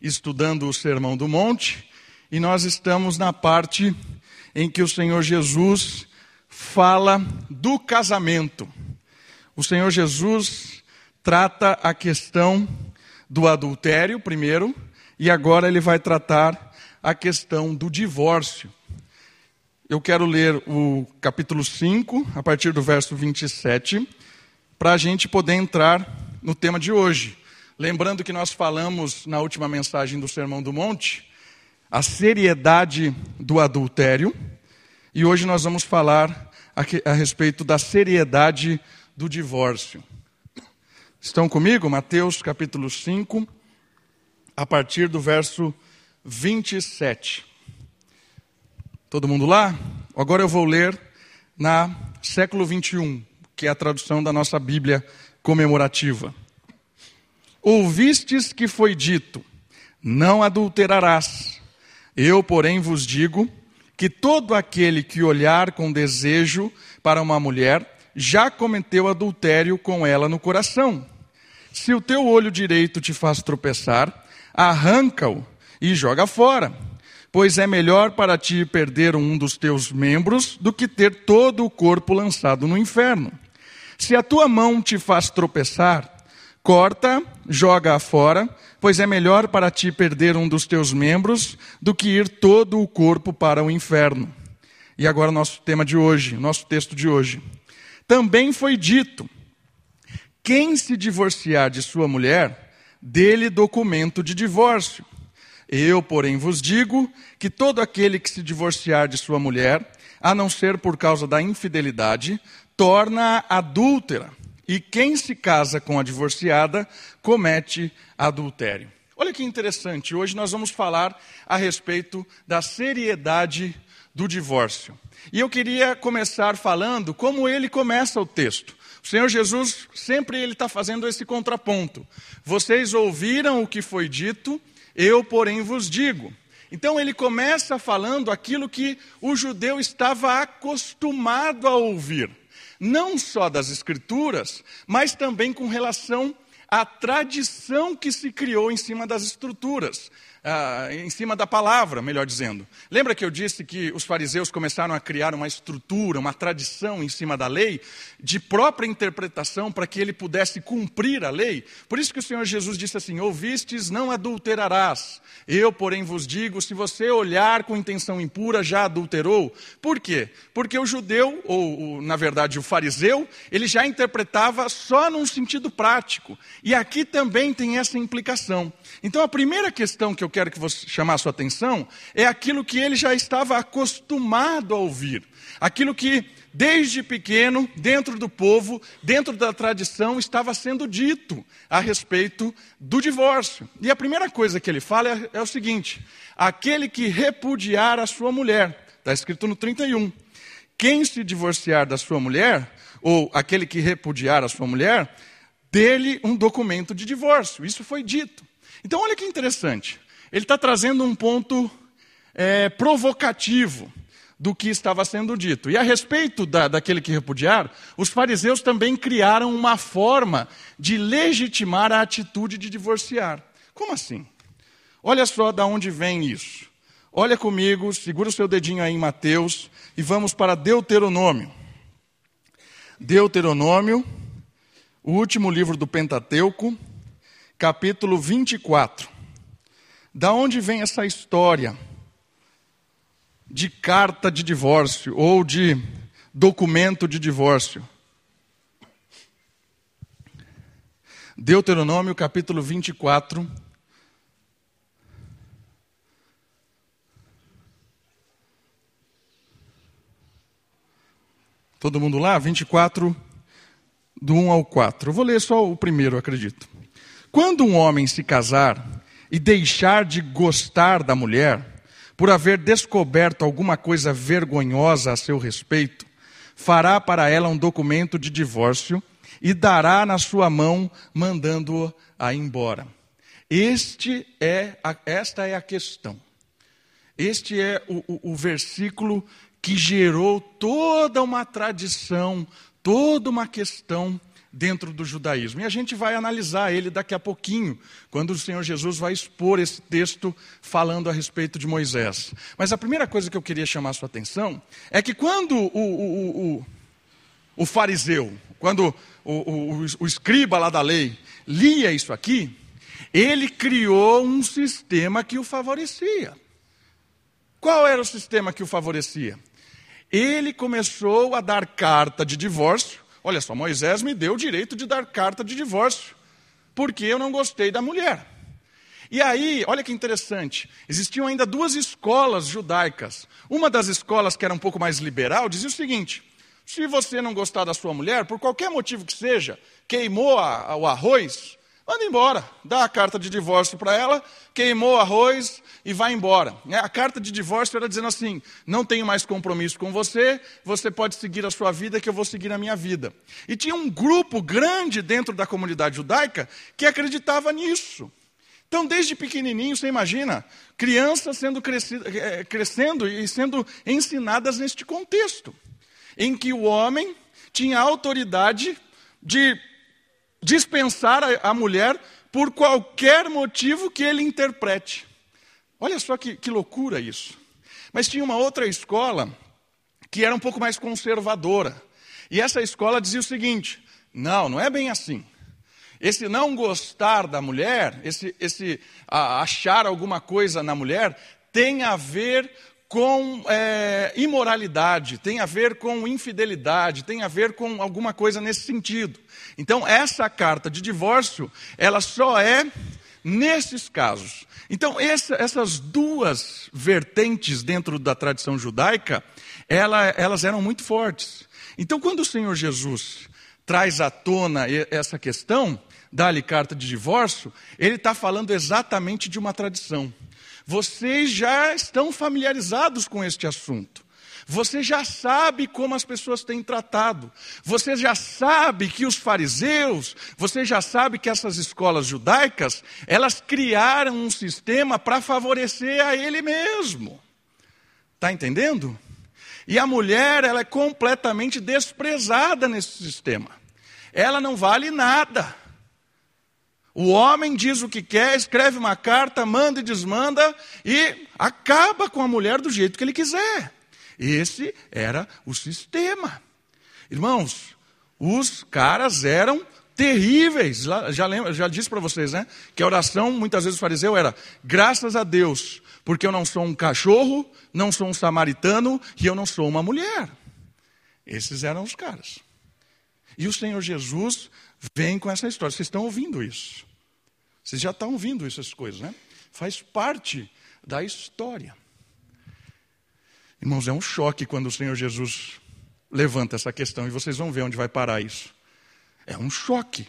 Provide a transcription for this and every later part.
estudando o Sermão do Monte e nós estamos na parte em que o Senhor Jesus fala do casamento. O Senhor Jesus trata a questão do adultério primeiro e agora ele vai tratar a questão do divórcio. Eu quero ler o capítulo 5, a partir do verso 27, para a gente poder entrar no tema de hoje. Lembrando que nós falamos na última mensagem do Sermão do Monte a seriedade do adultério, e hoje nós vamos falar a, a respeito da seriedade do divórcio. Estão comigo? Mateus capítulo 5, a partir do verso 27. Todo mundo lá? Agora eu vou ler na século 21, que é a tradução da nossa Bíblia comemorativa. Ouvistes que foi dito: Não adulterarás. Eu, porém, vos digo que todo aquele que olhar com desejo para uma mulher já cometeu adultério com ela no coração. Se o teu olho direito te faz tropeçar, arranca-o e joga fora Pois é melhor para ti perder um dos teus membros do que ter todo o corpo lançado no inferno. Se a tua mão te faz tropeçar, corta, joga-a fora, pois é melhor para ti perder um dos teus membros do que ir todo o corpo para o inferno. E agora nosso tema de hoje, nosso texto de hoje. Também foi dito: quem se divorciar de sua mulher, dê-lhe documento de divórcio. Eu, porém, vos digo que todo aquele que se divorciar de sua mulher, a não ser por causa da infidelidade, torna-a adúltera. E quem se casa com a divorciada comete adultério. Olha que interessante, hoje nós vamos falar a respeito da seriedade do divórcio. E eu queria começar falando como ele começa o texto. O Senhor Jesus sempre ele está fazendo esse contraponto. Vocês ouviram o que foi dito eu, porém, vos digo. Então ele começa falando aquilo que o judeu estava acostumado a ouvir, não só das Escrituras, mas também com relação à tradição que se criou em cima das estruturas ah, em cima da palavra, melhor dizendo. Lembra que eu disse que os fariseus começaram a criar uma estrutura, uma tradição em cima da lei, de própria interpretação para que ele pudesse cumprir a lei? Por isso que o Senhor Jesus disse assim: Ouvistes, não adulterarás. Eu, porém, vos digo: se você olhar com intenção impura, já adulterou. Por quê? Porque o judeu, ou na verdade o fariseu, ele já interpretava só num sentido prático. E aqui também tem essa implicação. Então a primeira questão que eu quero que você chamar a sua atenção é aquilo que ele já estava acostumado a ouvir. Aquilo que desde pequeno, dentro do povo, dentro da tradição, estava sendo dito a respeito do divórcio. E a primeira coisa que ele fala é, é o seguinte: aquele que repudiar a sua mulher, está escrito no 31. Quem se divorciar da sua mulher, ou aquele que repudiar a sua mulher, dele um documento de divórcio. Isso foi dito. Então, olha que interessante. Ele está trazendo um ponto é, provocativo do que estava sendo dito. E a respeito da, daquele que repudiar, os fariseus também criaram uma forma de legitimar a atitude de divorciar. Como assim? Olha só da onde vem isso. Olha comigo, segura o seu dedinho aí em Mateus e vamos para Deuteronômio. Deuteronômio, o último livro do Pentateuco, capítulo 24. Da onde vem essa história de carta de divórcio ou de documento de divórcio? Deuteronômio capítulo 24. Todo mundo lá? 24, do 1 ao 4. Eu vou ler só o primeiro, acredito. Quando um homem se casar e deixar de gostar da mulher, por haver descoberto alguma coisa vergonhosa a seu respeito, fará para ela um documento de divórcio e dará na sua mão, mandando-a embora. Este é a, esta é a questão. Este é o, o, o versículo que gerou toda uma tradição, toda uma questão dentro do judaísmo. E a gente vai analisar ele daqui a pouquinho, quando o Senhor Jesus vai expor esse texto falando a respeito de Moisés. Mas a primeira coisa que eu queria chamar a sua atenção é que quando o, o, o, o fariseu, quando o, o escriba lá da lei lia isso aqui, ele criou um sistema que o favorecia. Qual era o sistema que o favorecia? Ele começou a dar carta de divórcio. Olha só, Moisés me deu o direito de dar carta de divórcio, porque eu não gostei da mulher. E aí, olha que interessante, existiam ainda duas escolas judaicas. Uma das escolas, que era um pouco mais liberal, dizia o seguinte: se você não gostar da sua mulher, por qualquer motivo que seja, queimou a, o arroz, Manda embora, dá a carta de divórcio para ela, queimou o arroz e vai embora. É, a carta de divórcio era dizendo assim: não tenho mais compromisso com você, você pode seguir a sua vida, que eu vou seguir a minha vida. E tinha um grupo grande dentro da comunidade judaica que acreditava nisso. Então, desde pequenininho, você imagina, crianças sendo crescido, é, crescendo e sendo ensinadas neste contexto, em que o homem tinha autoridade de dispensar a, a mulher por qualquer motivo que ele interprete. Olha só que, que loucura isso. Mas tinha uma outra escola que era um pouco mais conservadora. E essa escola dizia o seguinte: não, não é bem assim. Esse não gostar da mulher, esse, esse a, achar alguma coisa na mulher, tem a ver com é, imoralidade, tem a ver com infidelidade, tem a ver com alguma coisa nesse sentido. Então, essa carta de divórcio, ela só é nesses casos. Então, essa, essas duas vertentes dentro da tradição judaica, ela, elas eram muito fortes. Então, quando o Senhor Jesus traz à tona essa questão, dá-lhe carta de divórcio, ele está falando exatamente de uma tradição. Vocês já estão familiarizados com este assunto. Você já sabe como as pessoas têm tratado. Você já sabe que os fariseus, você já sabe que essas escolas judaicas, elas criaram um sistema para favorecer a ele mesmo. Está entendendo? E a mulher, ela é completamente desprezada nesse sistema. Ela não vale nada. O homem diz o que quer, escreve uma carta, manda e desmanda e acaba com a mulher do jeito que ele quiser. Esse era o sistema. Irmãos, os caras eram terríveis. Já, lembra, já disse para vocês, né? Que a oração, muitas vezes o fariseu era: graças a Deus, porque eu não sou um cachorro, não sou um samaritano e eu não sou uma mulher. Esses eram os caras. E o Senhor Jesus vem com essa história. Vocês estão ouvindo isso? Vocês já estão ouvindo essas coisas, né? Faz parte da história. Irmãos, é um choque quando o Senhor Jesus levanta essa questão e vocês vão ver onde vai parar isso. É um choque,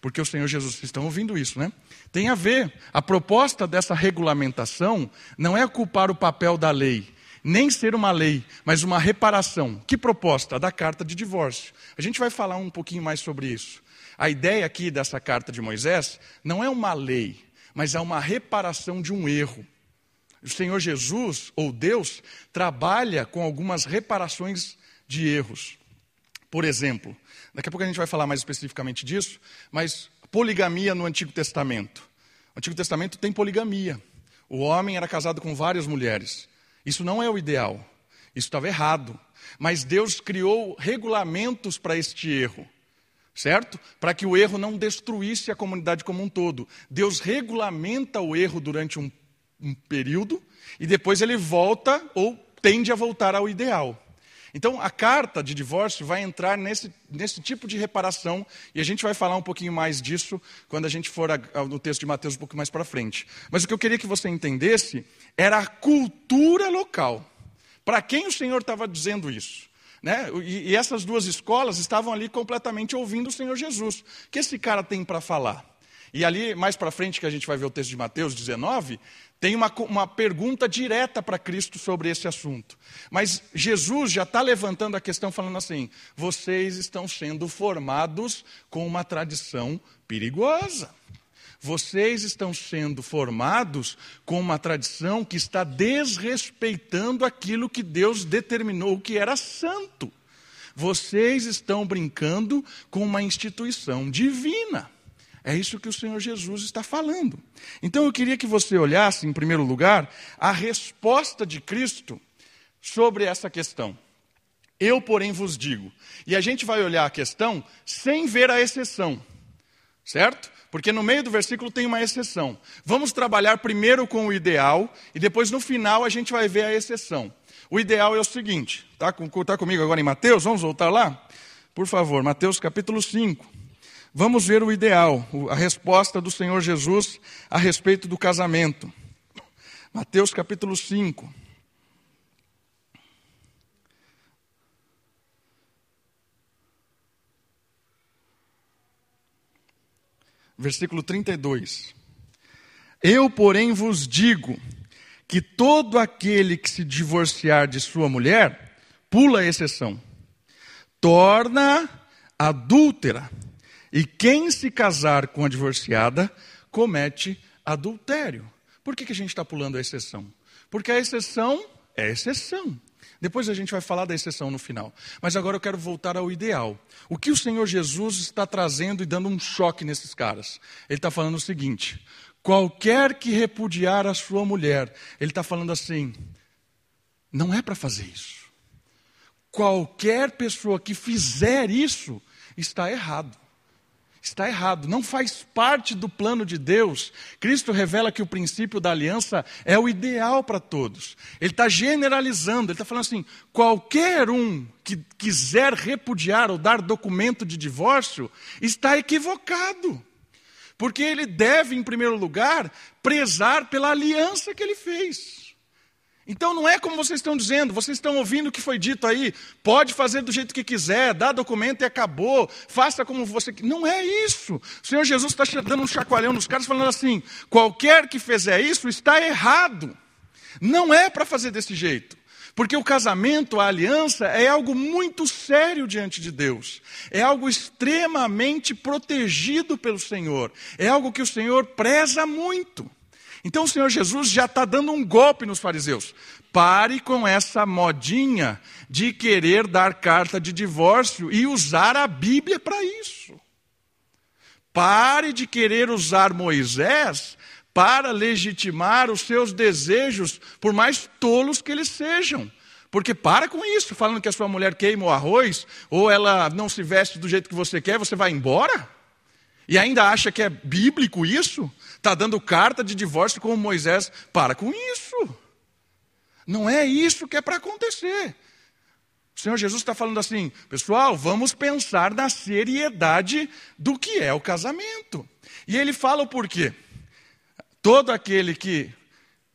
porque o Senhor Jesus, vocês estão ouvindo isso, né? Tem a ver, a proposta dessa regulamentação não é ocupar o papel da lei, nem ser uma lei, mas uma reparação. Que proposta? Da carta de divórcio. A gente vai falar um pouquinho mais sobre isso. A ideia aqui dessa carta de Moisés não é uma lei, mas é uma reparação de um erro. O Senhor Jesus, ou Deus, trabalha com algumas reparações de erros. Por exemplo, daqui a pouco a gente vai falar mais especificamente disso, mas poligamia no Antigo Testamento. O Antigo Testamento tem poligamia. O homem era casado com várias mulheres. Isso não é o ideal. Isso estava errado. Mas Deus criou regulamentos para este erro certo? Para que o erro não destruísse a comunidade como um todo. Deus regulamenta o erro durante um, um período e depois ele volta ou tende a voltar ao ideal. Então, a carta de divórcio vai entrar nesse, nesse tipo de reparação, e a gente vai falar um pouquinho mais disso quando a gente for a, a, no texto de Mateus um pouco mais para frente. Mas o que eu queria que você entendesse era a cultura local. Para quem o Senhor estava dizendo isso? Né? E, e essas duas escolas estavam ali completamente ouvindo o Senhor Jesus. O que esse cara tem para falar? E ali, mais para frente, que a gente vai ver o texto de Mateus 19, tem uma, uma pergunta direta para Cristo sobre esse assunto. Mas Jesus já está levantando a questão, falando assim: vocês estão sendo formados com uma tradição perigosa. Vocês estão sendo formados com uma tradição que está desrespeitando aquilo que Deus determinou que era santo. vocês estão brincando com uma instituição divina. É isso que o Senhor Jesus está falando. Então eu queria que você olhasse, em primeiro lugar, a resposta de Cristo sobre essa questão. Eu, porém, vos digo. E a gente vai olhar a questão sem ver a exceção, certo? Porque no meio do versículo tem uma exceção. Vamos trabalhar primeiro com o ideal e depois no final a gente vai ver a exceção. O ideal é o seguinte, está tá comigo agora em Mateus? Vamos voltar lá? Por favor, Mateus capítulo 5. Vamos ver o ideal, a resposta do Senhor Jesus a respeito do casamento. Mateus capítulo 5. Versículo 32. Eu, porém, vos digo que todo aquele que se divorciar de sua mulher, pula a exceção, torna adúltera. E quem se casar com a divorciada comete adultério. Por que, que a gente está pulando a exceção? Porque a exceção é exceção. Depois a gente vai falar da exceção no final. Mas agora eu quero voltar ao ideal. O que o Senhor Jesus está trazendo e dando um choque nesses caras? Ele está falando o seguinte: Qualquer que repudiar a sua mulher, ele está falando assim, não é para fazer isso. Qualquer pessoa que fizer isso está errado. Está errado, não faz parte do plano de Deus. Cristo revela que o princípio da aliança é o ideal para todos. Ele está generalizando, ele está falando assim: qualquer um que quiser repudiar ou dar documento de divórcio está equivocado. Porque ele deve, em primeiro lugar, prezar pela aliança que ele fez. Então não é como vocês estão dizendo, vocês estão ouvindo o que foi dito aí, pode fazer do jeito que quiser, dá documento e acabou, faça como você quer. Não é isso. O Senhor Jesus está dando um chacoalhão nos caras, falando assim: qualquer que fizer isso está errado. Não é para fazer desse jeito. Porque o casamento, a aliança, é algo muito sério diante de Deus. É algo extremamente protegido pelo Senhor. É algo que o Senhor preza muito. Então o Senhor Jesus já está dando um golpe nos fariseus. Pare com essa modinha de querer dar carta de divórcio e usar a Bíblia para isso. Pare de querer usar Moisés para legitimar os seus desejos, por mais tolos que eles sejam. Porque para com isso, falando que a sua mulher queima o arroz, ou ela não se veste do jeito que você quer, você vai embora? E ainda acha que é bíblico isso? Está dando carta de divórcio como Moisés. Para com isso. Não é isso que é para acontecer. O Senhor Jesus está falando assim, pessoal, vamos pensar na seriedade do que é o casamento. E ele fala o porquê. Todo aquele que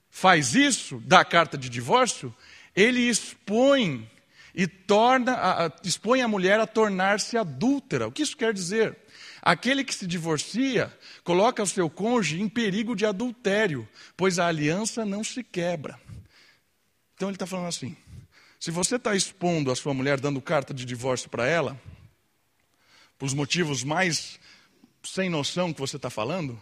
faz isso, dá carta de divórcio, ele expõe e torna, expõe a mulher a tornar-se adúltera. O que isso quer dizer? Aquele que se divorcia coloca o seu cônjuge em perigo de adultério, pois a aliança não se quebra. Então ele está falando assim: se você está expondo a sua mulher, dando carta de divórcio para ela, por os motivos mais sem noção que você está falando,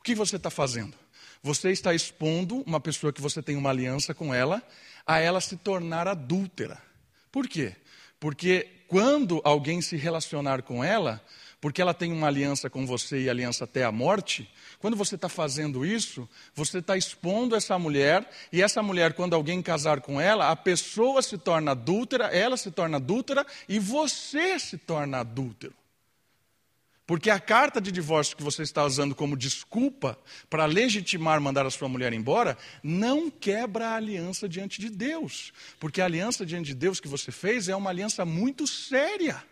o que você está fazendo? Você está expondo uma pessoa que você tem uma aliança com ela a ela se tornar adúltera. Por quê? Porque quando alguém se relacionar com ela, porque ela tem uma aliança com você e aliança até a morte, quando você está fazendo isso, você está expondo essa mulher, e essa mulher, quando alguém casar com ela, a pessoa se torna adúltera, ela se torna adúltera e você se torna adúltero. Porque a carta de divórcio que você está usando como desculpa para legitimar mandar a sua mulher embora, não quebra a aliança diante de Deus. Porque a aliança diante de Deus que você fez é uma aliança muito séria.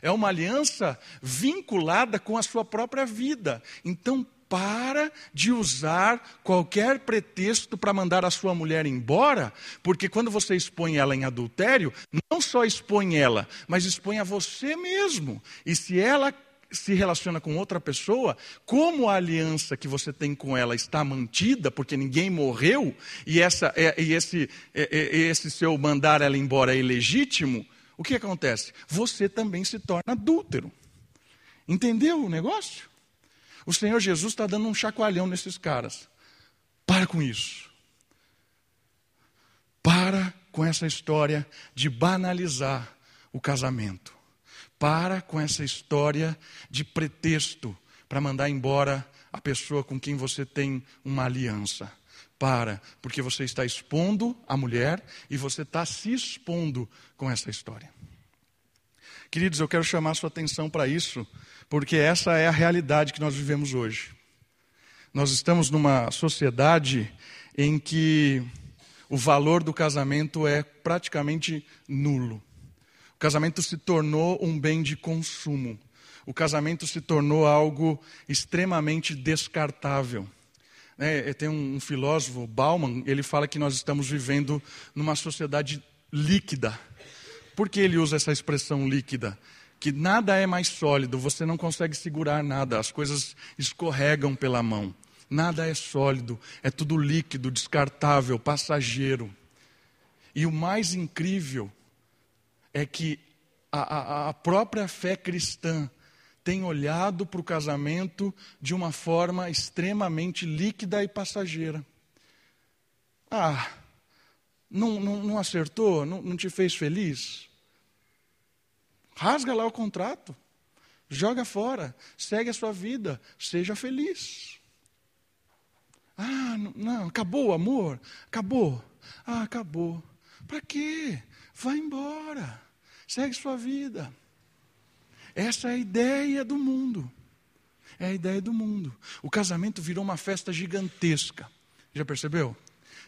É uma aliança vinculada com a sua própria vida. Então, para de usar qualquer pretexto para mandar a sua mulher embora, porque quando você expõe ela em adultério, não só expõe ela, mas expõe a você mesmo. E se ela se relaciona com outra pessoa, como a aliança que você tem com ela está mantida, porque ninguém morreu, e, essa, é, e esse, é, é, esse seu mandar ela embora é ilegítimo, o que acontece? Você também se torna adúltero. Entendeu o negócio? O Senhor Jesus está dando um chacoalhão nesses caras. Para com isso. Para com essa história de banalizar o casamento. Para com essa história de pretexto para mandar embora a pessoa com quem você tem uma aliança. Para, porque você está expondo a mulher e você está se expondo com essa história. Queridos, eu quero chamar sua atenção para isso, porque essa é a realidade que nós vivemos hoje. Nós estamos numa sociedade em que o valor do casamento é praticamente nulo. O casamento se tornou um bem de consumo. O casamento se tornou algo extremamente descartável. É, tem um, filósofo, Bauman, ele fala que nós estamos vivendo numa sociedade líquida. Por que ele usa essa expressão líquida? Que nada é mais sólido, você não consegue segurar nada, as coisas escorregam pela mão. Nada é sólido, é tudo líquido, descartável, passageiro. E o mais incrível é que a, a, a própria fé cristã tem olhado para o casamento de uma forma extremamente líquida e passageira. Ah, não, não, não acertou? Não, não te fez feliz? Rasga lá o contrato, joga fora, segue a sua vida, seja feliz. Ah, não, não, acabou o amor? Acabou. Ah, acabou. Para quê? Vai embora. Segue sua vida. Essa é a ideia do mundo. É a ideia do mundo. O casamento virou uma festa gigantesca. Já percebeu?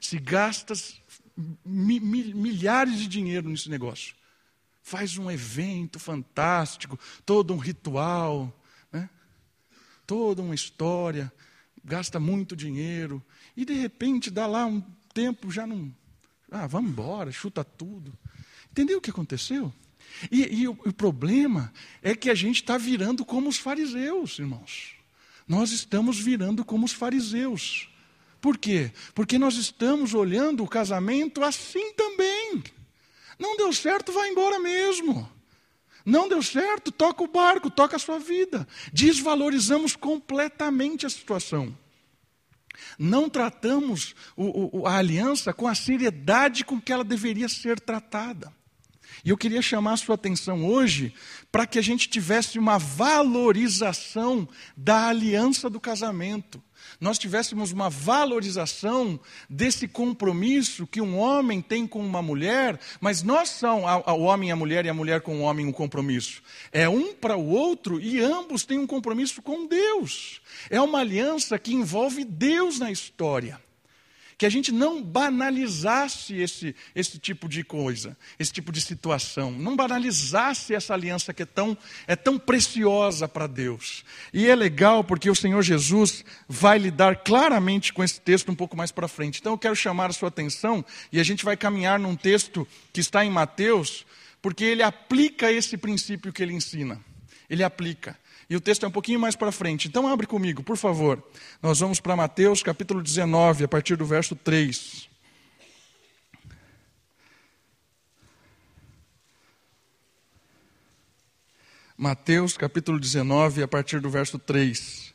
Se gasta mi, mi, milhares de dinheiro nesse negócio. Faz um evento fantástico, todo um ritual, né? toda uma história gasta muito dinheiro, e de repente dá lá um tempo, já não. Ah, vamos embora, chuta tudo. Entendeu o que aconteceu? E, e o, o problema é que a gente está virando como os fariseus, irmãos. Nós estamos virando como os fariseus. Por quê? Porque nós estamos olhando o casamento assim também. Não deu certo, vai embora mesmo. Não deu certo, toca o barco, toca a sua vida. Desvalorizamos completamente a situação. Não tratamos o, o, a aliança com a seriedade com que ela deveria ser tratada. E eu queria chamar a sua atenção hoje para que a gente tivesse uma valorização da aliança do casamento nós tivéssemos uma valorização desse compromisso que um homem tem com uma mulher, mas nós são o homem e a mulher e a mulher com o homem um compromisso. É um para o outro e ambos têm um compromisso com Deus. É uma aliança que envolve Deus na história que a gente não banalizasse esse, esse tipo de coisa, esse tipo de situação, não banalizasse essa aliança que é tão, é tão preciosa para Deus. E é legal porque o Senhor Jesus vai lidar claramente com esse texto um pouco mais para frente. Então eu quero chamar a sua atenção e a gente vai caminhar num texto que está em Mateus, porque ele aplica esse princípio que ele ensina. Ele aplica. E o texto é um pouquinho mais para frente. Então abre comigo, por favor. Nós vamos para Mateus capítulo 19, a partir do verso 3. Mateus capítulo 19, a partir do verso 3.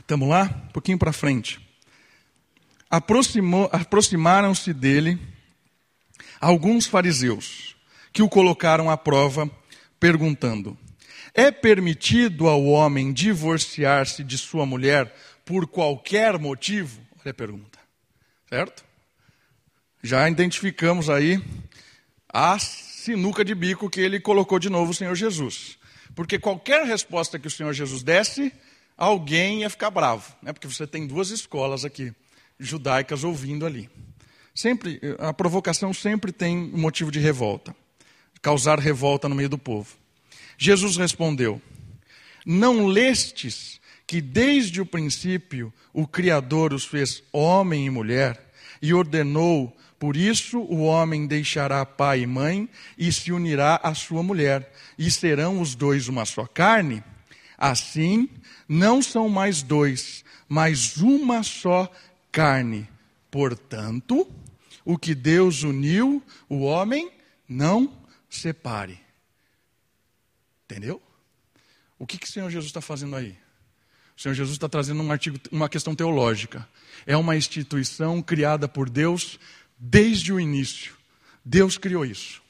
Estamos lá? Um pouquinho para frente aproximaram-se dele alguns fariseus, que o colocaram à prova, perguntando: É permitido ao homem divorciar-se de sua mulher por qualquer motivo? Olha a pergunta, certo? Já identificamos aí a sinuca de bico que ele colocou de novo o Senhor Jesus. Porque qualquer resposta que o Senhor Jesus desse, alguém ia ficar bravo, né? porque você tem duas escolas aqui judaicas ouvindo ali. Sempre, a provocação sempre tem um motivo de revolta, causar revolta no meio do povo. Jesus respondeu: Não lestes que desde o princípio o Criador os fez homem e mulher e ordenou, por isso o homem deixará pai e mãe e se unirá à sua mulher, e serão os dois uma só carne? Assim, não são mais dois, mas uma só carne. Portanto, o que Deus uniu, o homem não separe. Entendeu? O que, que o Senhor Jesus está fazendo aí? O Senhor Jesus está trazendo um artigo, uma questão teológica. É uma instituição criada por Deus desde o início. Deus criou isso.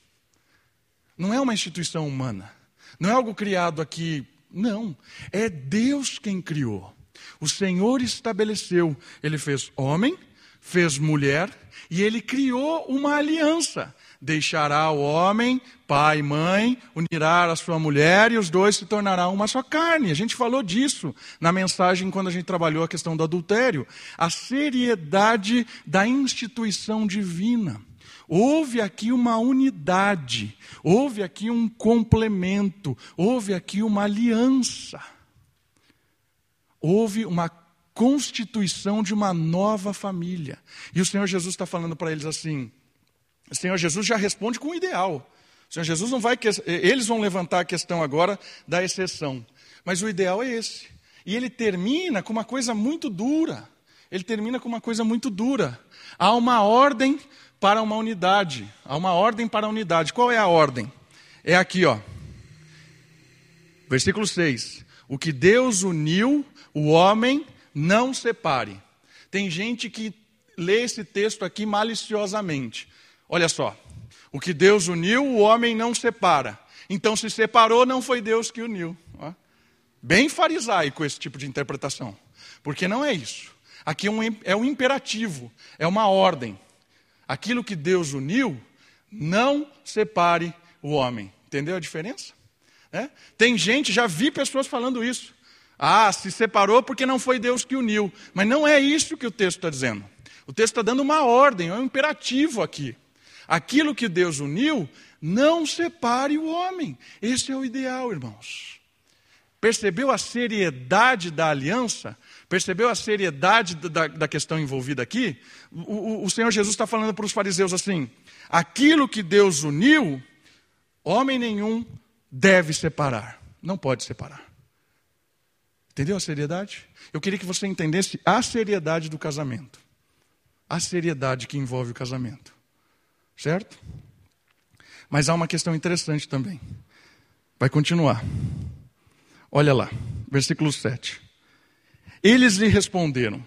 Não é uma instituição humana. Não é algo criado aqui. Não. É Deus quem criou. O Senhor estabeleceu. Ele fez homem, fez mulher e ele criou uma aliança. Deixará o homem, pai e mãe, unirá a sua mulher e os dois se tornarão uma só carne. A gente falou disso na mensagem quando a gente trabalhou a questão do adultério. A seriedade da instituição divina. Houve aqui uma unidade, houve aqui um complemento, houve aqui uma aliança. Houve uma constituição de uma nova família. E o Senhor Jesus está falando para eles assim: o Senhor Jesus já responde com o ideal. O Senhor Jesus não vai. Eles vão levantar a questão agora da exceção. Mas o ideal é esse. E ele termina com uma coisa muito dura. Ele termina com uma coisa muito dura. Há uma ordem para uma unidade. Há uma ordem para a unidade. Qual é a ordem? É aqui, ó. Versículo 6. O que Deus uniu, o homem não separe. Tem gente que lê esse texto aqui maliciosamente. Olha só. O que Deus uniu, o homem não separa. Então, se separou, não foi Deus que uniu. Bem farisaico esse tipo de interpretação. Porque não é isso. Aqui é um, é um imperativo, é uma ordem. Aquilo que Deus uniu, não separe o homem. Entendeu a diferença? É? Tem gente, já vi pessoas falando isso. Ah, se separou porque não foi Deus que uniu. Mas não é isso que o texto está dizendo. O texto está dando uma ordem, é um imperativo aqui. Aquilo que Deus uniu, não separe o homem. Esse é o ideal, irmãos. Percebeu a seriedade da aliança? Percebeu a seriedade da, da questão envolvida aqui? O, o, o Senhor Jesus está falando para os fariseus assim: aquilo que Deus uniu, homem nenhum deve separar. Não pode separar. Entendeu a seriedade? Eu queria que você entendesse a seriedade do casamento. A seriedade que envolve o casamento. Certo? Mas há uma questão interessante também. Vai continuar. Olha lá, versículo 7. Eles lhe responderam: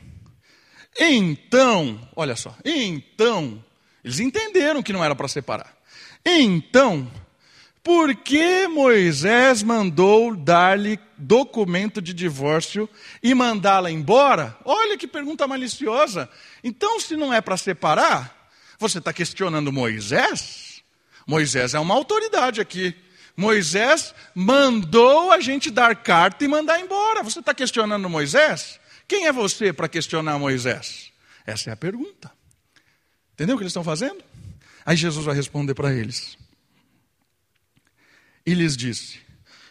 Então, olha só, então, eles entenderam que não era para separar. Então, por que Moisés mandou dar-lhe documento de divórcio e mandá-la embora? Olha que pergunta maliciosa. Então, se não é para separar, você está questionando Moisés? Moisés é uma autoridade aqui. Moisés mandou a gente dar carta e mandar embora. Você está questionando Moisés? Quem é você para questionar Moisés? Essa é a pergunta. Entendeu o que eles estão fazendo? Aí Jesus vai responder para eles. E lhes disse: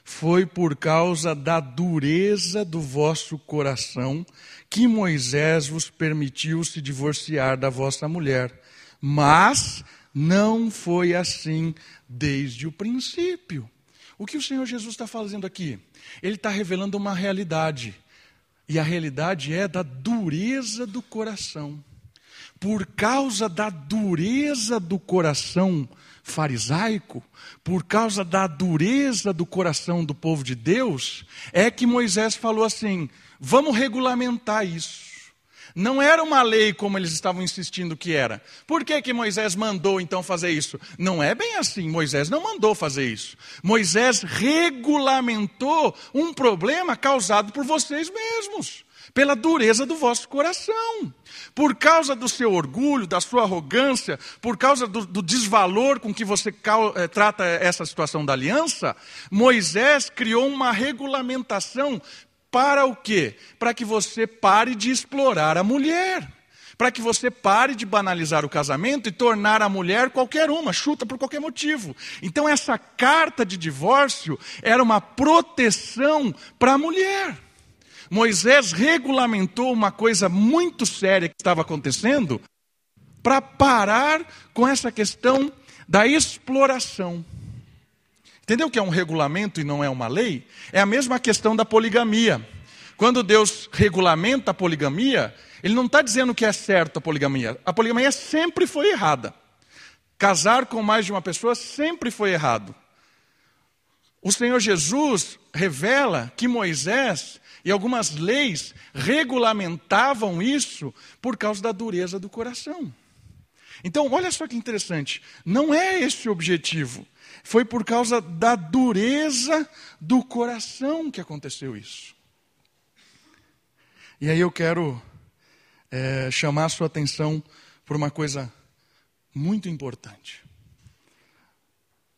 Foi por causa da dureza do vosso coração que Moisés vos permitiu se divorciar da vossa mulher. Mas não foi assim desde o princípio. O que o Senhor Jesus está fazendo aqui? Ele está revelando uma realidade. E a realidade é da dureza do coração. Por causa da dureza do coração farisaico, por causa da dureza do coração do povo de Deus, é que Moisés falou assim: vamos regulamentar isso. Não era uma lei como eles estavam insistindo que era. Por que, que Moisés mandou então fazer isso? Não é bem assim. Moisés não mandou fazer isso. Moisés regulamentou um problema causado por vocês mesmos, pela dureza do vosso coração. Por causa do seu orgulho, da sua arrogância, por causa do, do desvalor com que você é, trata essa situação da aliança, Moisés criou uma regulamentação para o quê? Para que você pare de explorar a mulher. Para que você pare de banalizar o casamento e tornar a mulher qualquer uma, chuta por qualquer motivo. Então, essa carta de divórcio era uma proteção para a mulher. Moisés regulamentou uma coisa muito séria que estava acontecendo para parar com essa questão da exploração. Entendeu que é um regulamento e não é uma lei? É a mesma questão da poligamia. Quando Deus regulamenta a poligamia, Ele não está dizendo que é certo a poligamia. A poligamia sempre foi errada. Casar com mais de uma pessoa sempre foi errado. O Senhor Jesus revela que Moisés e algumas leis regulamentavam isso por causa da dureza do coração. Então, olha só que interessante, não é esse o objetivo. Foi por causa da dureza do coração que aconteceu isso. E aí eu quero é, chamar a sua atenção por uma coisa muito importante.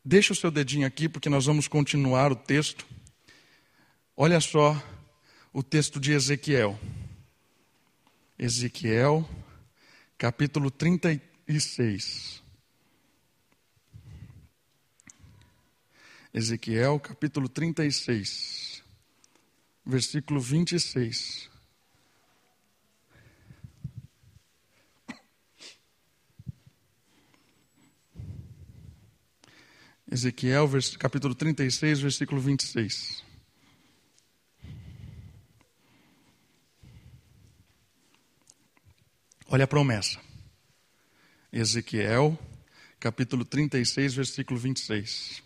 Deixa o seu dedinho aqui, porque nós vamos continuar o texto. Olha só o texto de Ezequiel. Ezequiel, capítulo 36. Ezequiel, capítulo 36, versículo 26. Ezequiel, capítulo 36, versículo 26. Olha a promessa. Ezequiel, capítulo 36, versículo 26.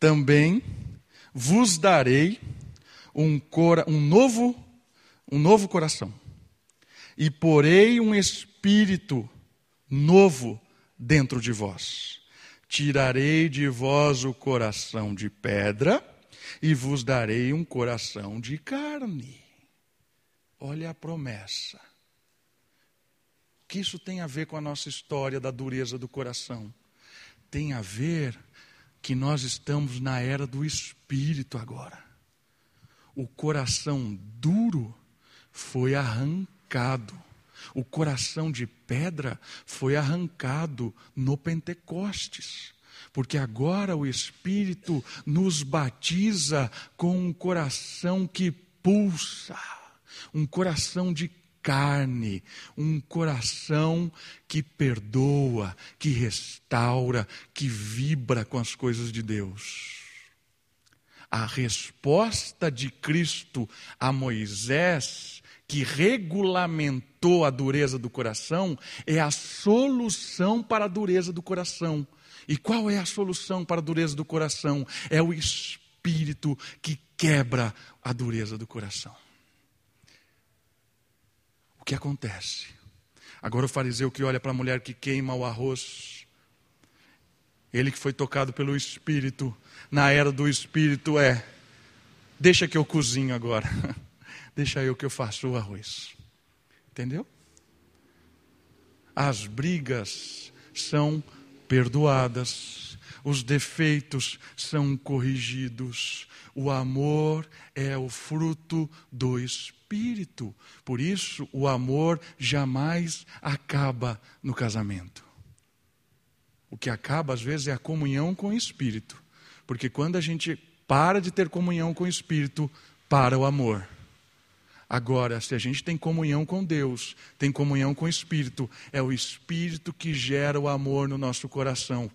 Também vos darei um, cora, um, novo, um novo coração, e porei um espírito novo dentro de vós Tirarei de vós o coração de pedra e vos darei um coração de carne. Olha a promessa. Que isso tem a ver com a nossa história da dureza do coração? Tem a ver que nós estamos na era do espírito agora. O coração duro foi arrancado. O coração de pedra foi arrancado no Pentecostes, porque agora o Espírito nos batiza com um coração que pulsa, um coração de carne, um coração que perdoa, que restaura, que vibra com as coisas de Deus. A resposta de Cristo a Moisés que regulamentou a dureza do coração é a solução para a dureza do coração. E qual é a solução para a dureza do coração? É o Espírito que quebra a dureza do coração. Que acontece? Agora o fariseu que olha para a mulher que queima o arroz, ele que foi tocado pelo Espírito, na era do Espírito é: deixa que eu cozinho agora. deixa eu que eu faço o arroz. Entendeu? As brigas são perdoadas, os defeitos são corrigidos, o amor é o fruto do Espírito. Por isso, o amor jamais acaba no casamento. O que acaba, às vezes, é a comunhão com o Espírito. Porque quando a gente para de ter comunhão com o Espírito, para o amor. Agora, se a gente tem comunhão com Deus, tem comunhão com o Espírito, é o Espírito que gera o amor no nosso coração.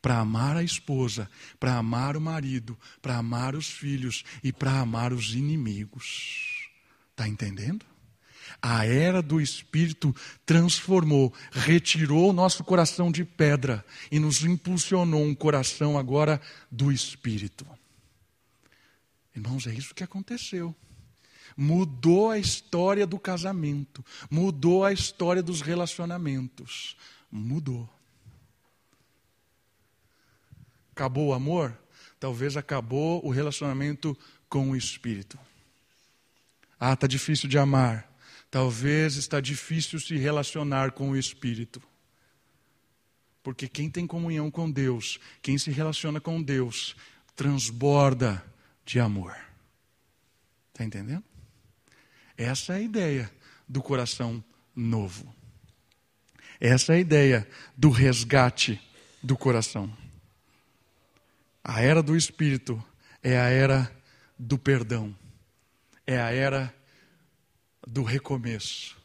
Para amar a esposa, para amar o marido, para amar os filhos e para amar os inimigos. Está entendendo? A era do Espírito transformou, retirou o nosso coração de pedra e nos impulsionou um coração agora do Espírito. Irmãos, é isso que aconteceu mudou a história do casamento, mudou a história dos relacionamentos. Mudou. Acabou o amor? Talvez acabou o relacionamento com o Espírito. Ah, está difícil de amar. Talvez está difícil se relacionar com o Espírito. Porque quem tem comunhão com Deus, quem se relaciona com Deus, transborda de amor. Está entendendo? Essa é a ideia do coração novo. Essa é a ideia do resgate do coração. A era do Espírito é a era do perdão, é a era do recomeço,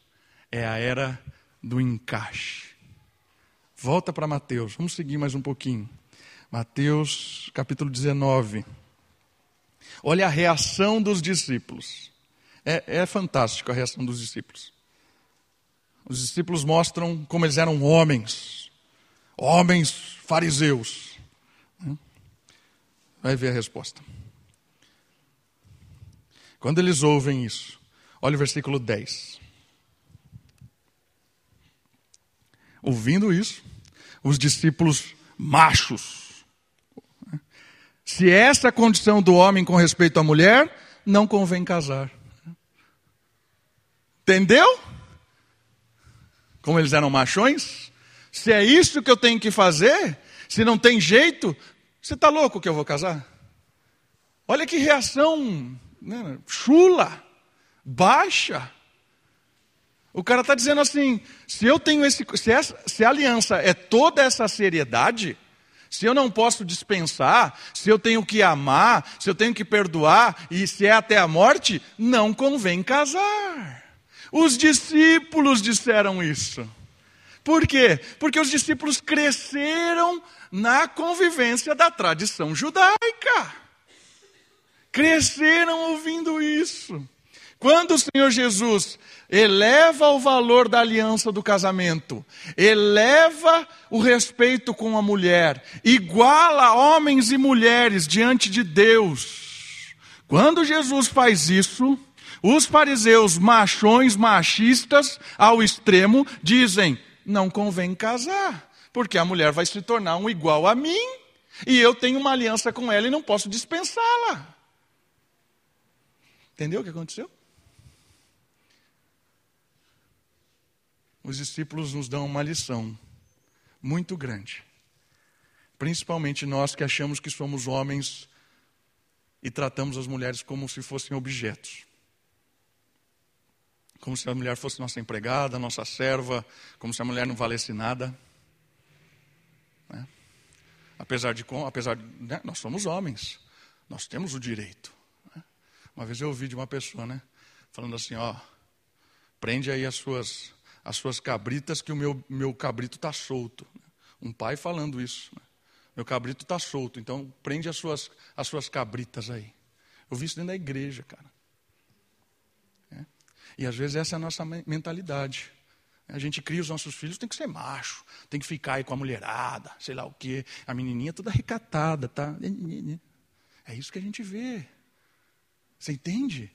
é a era do encaixe. Volta para Mateus, vamos seguir mais um pouquinho. Mateus capítulo 19. Olha a reação dos discípulos. É, é fantástico a reação dos discípulos. Os discípulos mostram como eles eram homens, homens fariseus. Vai ver a resposta. Quando eles ouvem isso, olha o versículo 10. Ouvindo isso, os discípulos machos. Se essa é a condição do homem com respeito à mulher, não convém casar. Entendeu? Como eles eram machões? Se é isso que eu tenho que fazer, se não tem jeito, você está louco que eu vou casar? Olha que reação né, chula, baixa. O cara está dizendo assim: se eu tenho esse, se, essa, se a aliança é toda essa seriedade, se eu não posso dispensar, se eu tenho que amar, se eu tenho que perdoar e se é até a morte, não convém casar. Os discípulos disseram isso. Por quê? Porque os discípulos cresceram na convivência da tradição judaica. Cresceram ouvindo isso. Quando o Senhor Jesus eleva o valor da aliança do casamento, eleva o respeito com a mulher, iguala homens e mulheres diante de Deus. Quando Jesus faz isso, os fariseus machões, machistas ao extremo, dizem: não convém casar, porque a mulher vai se tornar um igual a mim, e eu tenho uma aliança com ela e não posso dispensá-la. Entendeu o que aconteceu? Os discípulos nos dão uma lição muito grande. Principalmente nós que achamos que somos homens e tratamos as mulheres como se fossem objetos como se a mulher fosse nossa empregada, nossa serva, como se a mulher não valesse nada. Né? Apesar de, apesar de né? nós somos homens, nós temos o direito. Né? Uma vez eu ouvi de uma pessoa, né, falando assim, ó, prende aí as suas, as suas cabritas que o meu, meu cabrito está solto. Um pai falando isso. Né? Meu cabrito está solto, então prende as suas, as suas cabritas aí. Eu vi isso dentro da igreja, cara. E às vezes essa é a nossa mentalidade. A gente cria os nossos filhos, tem que ser macho, tem que ficar aí com a mulherada, sei lá o quê. A menininha toda recatada, tá? É isso que a gente vê. Você entende?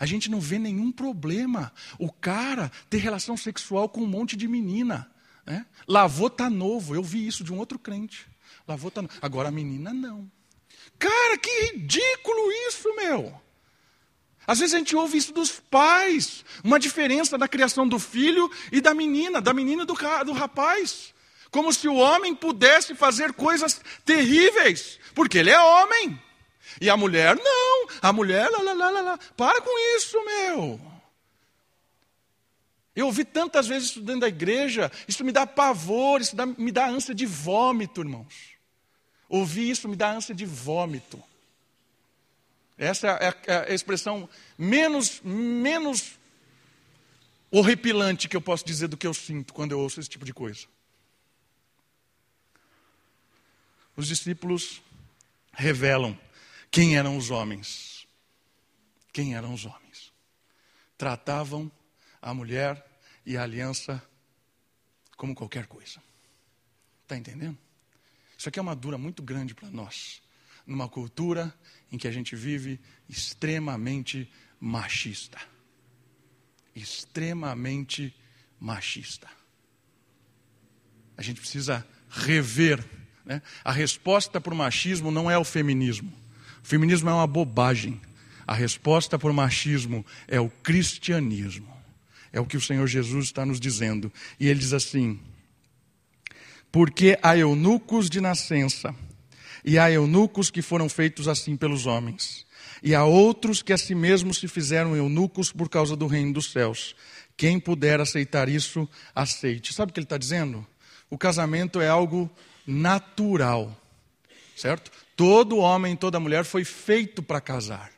A gente não vê nenhum problema. O cara ter relação sexual com um monte de menina. Né? Lavou tá novo. Eu vi isso de um outro crente. Lavou tá novo. Agora a menina não. Cara, que ridículo isso, meu. Às vezes a gente ouve isso dos pais, uma diferença da criação do filho e da menina, da menina do, do rapaz. Como se o homem pudesse fazer coisas terríveis, porque ele é homem. E a mulher, não. A mulher, lá, lá, lá, lá, lá. Para com isso, meu. Eu ouvi tantas vezes isso dentro da igreja, isso me dá pavor, isso dá, me dá ânsia de vômito, irmãos. Ouvir isso me dá ânsia de vômito. Essa é, é a, expressão menos, menos horripilante que eu posso dizer do que eu sinto quando eu ouço esse tipo de coisa. Os discípulos revelam quem eram os homens. Quem eram os homens? Tratavam a mulher e a aliança como qualquer coisa. Está entendendo? Isso aqui é uma dura muito grande para nós numa cultura em que a gente vive extremamente machista. Extremamente machista. A gente precisa rever. Né? A resposta para o machismo não é o feminismo. O feminismo é uma bobagem. A resposta para o machismo é o cristianismo. É o que o Senhor Jesus está nos dizendo. E ele diz assim: Porque há eunucos de nascença e há eunucos que foram feitos assim pelos homens. E há outros que a si mesmos se fizeram eunucos por causa do reino dos céus. Quem puder aceitar isso, aceite. Sabe o que ele está dizendo? O casamento é algo natural, certo? Todo homem, toda mulher foi feito para casar.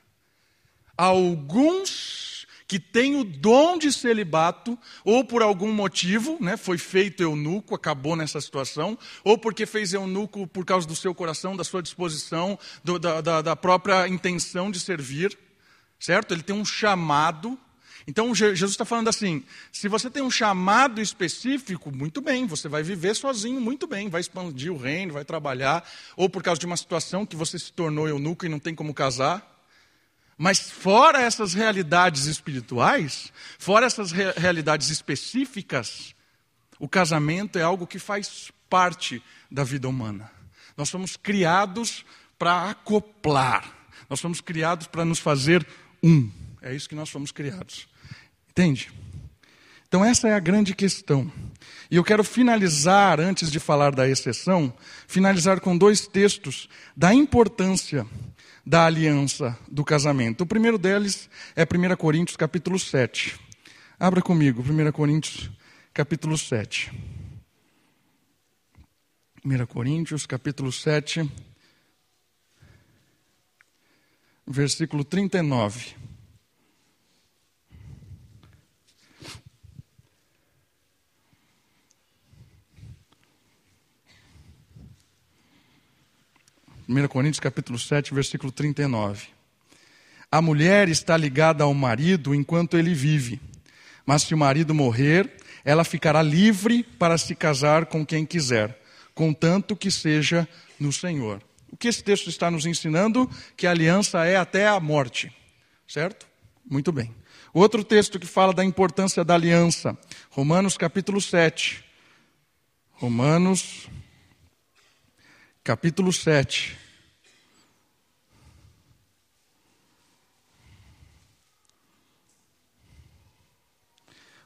Alguns que tem o dom de celibato, ou por algum motivo, né, foi feito eunuco, acabou nessa situação, ou porque fez eunuco por causa do seu coração, da sua disposição, do, da, da, da própria intenção de servir, certo? Ele tem um chamado, Então Jesus está falando assim: se você tem um chamado específico, muito bem, você vai viver sozinho muito bem, vai expandir o reino, vai trabalhar, ou por causa de uma situação que você se tornou eunuco e não tem como casar. Mas fora essas realidades espirituais, fora essas re realidades específicas, o casamento é algo que faz parte da vida humana. Nós somos criados para acoplar, nós somos criados para nos fazer um. É isso que nós fomos criados. Entende? Então, essa é a grande questão. E eu quero finalizar, antes de falar da exceção, finalizar com dois textos da importância da aliança do casamento. O primeiro deles é 1 Coríntios, capítulo 7. Abra comigo, 1 Coríntios, capítulo 7. 1 Coríntios, capítulo 7, versículo 39. 1 Coríntios capítulo 7, versículo 39. A mulher está ligada ao marido enquanto ele vive, mas se o marido morrer, ela ficará livre para se casar com quem quiser, contanto que seja no Senhor. O que esse texto está nos ensinando? Que a aliança é até a morte, certo? Muito bem. Outro texto que fala da importância da aliança, Romanos capítulo 7. Romanos capítulo 7.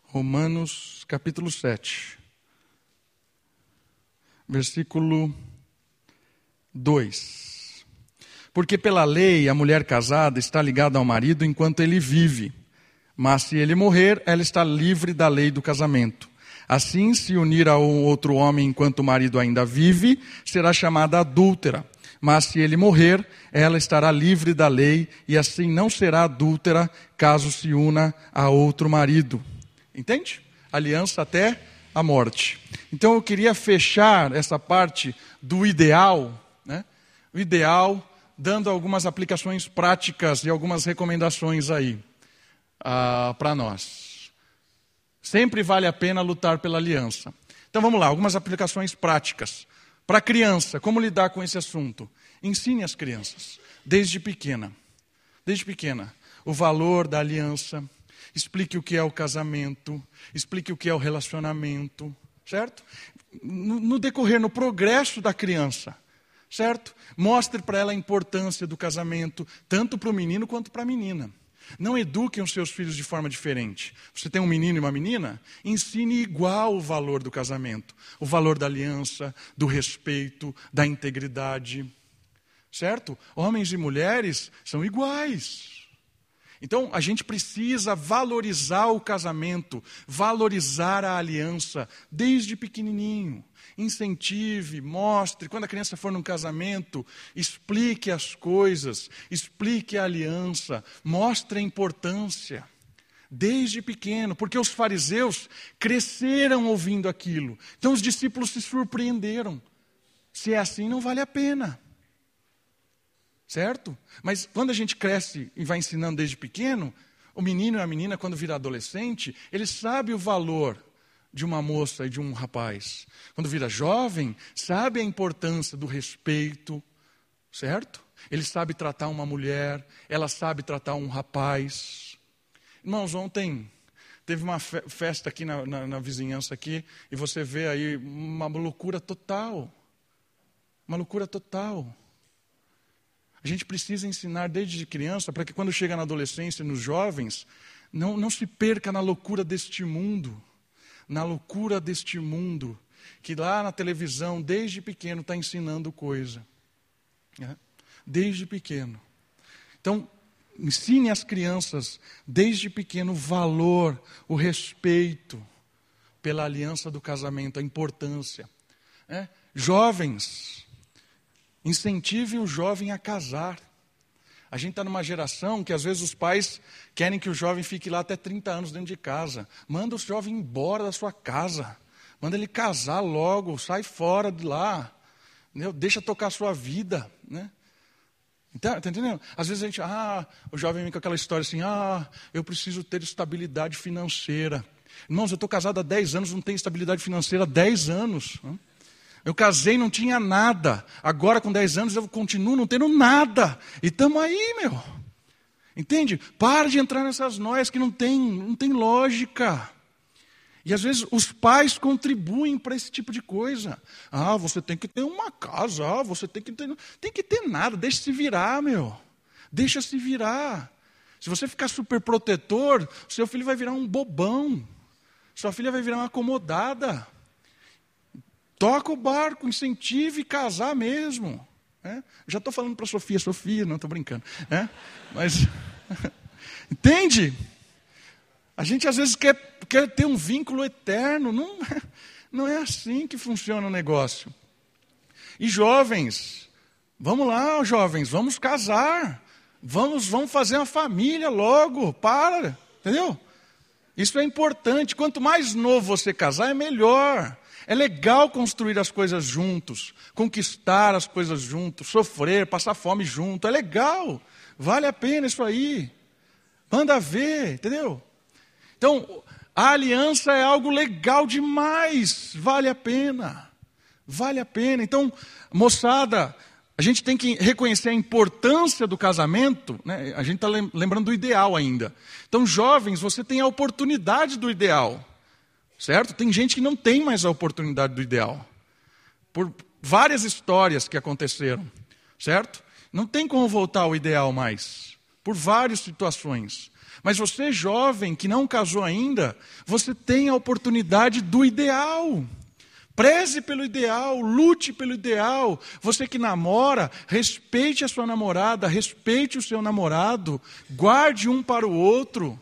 Romanos capítulo 7, versículo 2. Porque pela lei a mulher casada está ligada ao marido enquanto ele vive, mas se ele morrer, ela está livre da lei do casamento. Assim, se unir a um outro homem enquanto o marido ainda vive, será chamada adúltera. Mas se ele morrer, ela estará livre da lei e assim não será adúltera caso se una a outro marido. Entende? Aliança até a morte. Então eu queria fechar essa parte do ideal, né? o ideal, dando algumas aplicações práticas e algumas recomendações aí uh, ah, para nós. Sempre vale a pena lutar pela aliança. Então vamos lá, algumas aplicações práticas. Para a criança, como lidar com esse assunto? Ensine as crianças, desde pequena. Desde pequena, o valor da aliança. Explique o que é o casamento, explique o que é o relacionamento, certo? No, no decorrer, no progresso da criança, certo? Mostre para ela a importância do casamento, tanto para o menino quanto para a menina. Não eduquem os seus filhos de forma diferente. Você tem um menino e uma menina? Ensine igual o valor do casamento, o valor da aliança, do respeito, da integridade. Certo? Homens e mulheres são iguais. Então, a gente precisa valorizar o casamento, valorizar a aliança desde pequenininho incentive, mostre. Quando a criança for num casamento, explique as coisas, explique a aliança, mostre a importância. Desde pequeno, porque os fariseus cresceram ouvindo aquilo. Então os discípulos se surpreenderam. Se é assim, não vale a pena. Certo? Mas quando a gente cresce e vai ensinando desde pequeno, o menino e a menina, quando vira adolescente, ele sabe o valor de uma moça e de um rapaz. Quando vira jovem, sabe a importância do respeito, certo? Ele sabe tratar uma mulher, ela sabe tratar um rapaz. Irmãos, ontem teve uma festa aqui na, na, na vizinhança aqui e você vê aí uma loucura total. Uma loucura total. A gente precisa ensinar desde criança para que quando chega na adolescência, nos jovens, não, não se perca na loucura deste mundo na loucura deste mundo, que lá na televisão, desde pequeno, está ensinando coisa. Né? Desde pequeno. Então, ensine às crianças, desde pequeno, o valor, o respeito pela aliança do casamento, a importância. Né? Jovens, incentive o jovem a casar. A gente está numa geração que às vezes os pais querem que o jovem fique lá até 30 anos dentro de casa. Manda o jovem embora da sua casa. Manda ele casar logo, sai fora de lá. Entendeu? Deixa tocar a sua vida. Né? Está tá entendendo? Às vezes a gente, ah, o jovem vem com aquela história assim, ah, eu preciso ter estabilidade financeira. Irmãos, eu estou casado há 10 anos, não tenho estabilidade financeira há 10 anos. Eu casei, não tinha nada. Agora, com 10 anos, eu continuo não tendo nada. E estamos aí, meu. Entende? Para de entrar nessas noias que não tem, não tem lógica. E às vezes os pais contribuem para esse tipo de coisa. Ah, você tem que ter uma casa, ah, você tem que ter. Tem que ter nada, deixa se virar, meu. Deixa se virar. Se você ficar super protetor, seu filho vai virar um bobão. Sua filha vai virar uma acomodada. Toca o barco, incentive casar mesmo. É? Já estou falando para a Sofia, Sofia, não estou brincando. É? Mas, entende? A gente às vezes quer, quer ter um vínculo eterno. Não, não é assim que funciona o negócio. E jovens, vamos lá, jovens, vamos casar. Vamos, vamos fazer uma família logo. Para, entendeu? Isso é importante. Quanto mais novo você casar, é melhor. É legal construir as coisas juntos, conquistar as coisas juntos, sofrer, passar fome junto. É legal. Vale a pena isso aí. Manda ver, entendeu? Então, a aliança é algo legal demais. Vale a pena. Vale a pena. Então, moçada, a gente tem que reconhecer a importância do casamento, né? a gente está lembrando do ideal ainda. Então, jovens, você tem a oportunidade do ideal, certo? Tem gente que não tem mais a oportunidade do ideal, por várias histórias que aconteceram, certo? Não tem como voltar ao ideal mais, por várias situações. Mas você, jovem, que não casou ainda, você tem a oportunidade do ideal. Preze pelo ideal, lute pelo ideal. Você que namora, respeite a sua namorada, respeite o seu namorado, guarde um para o outro.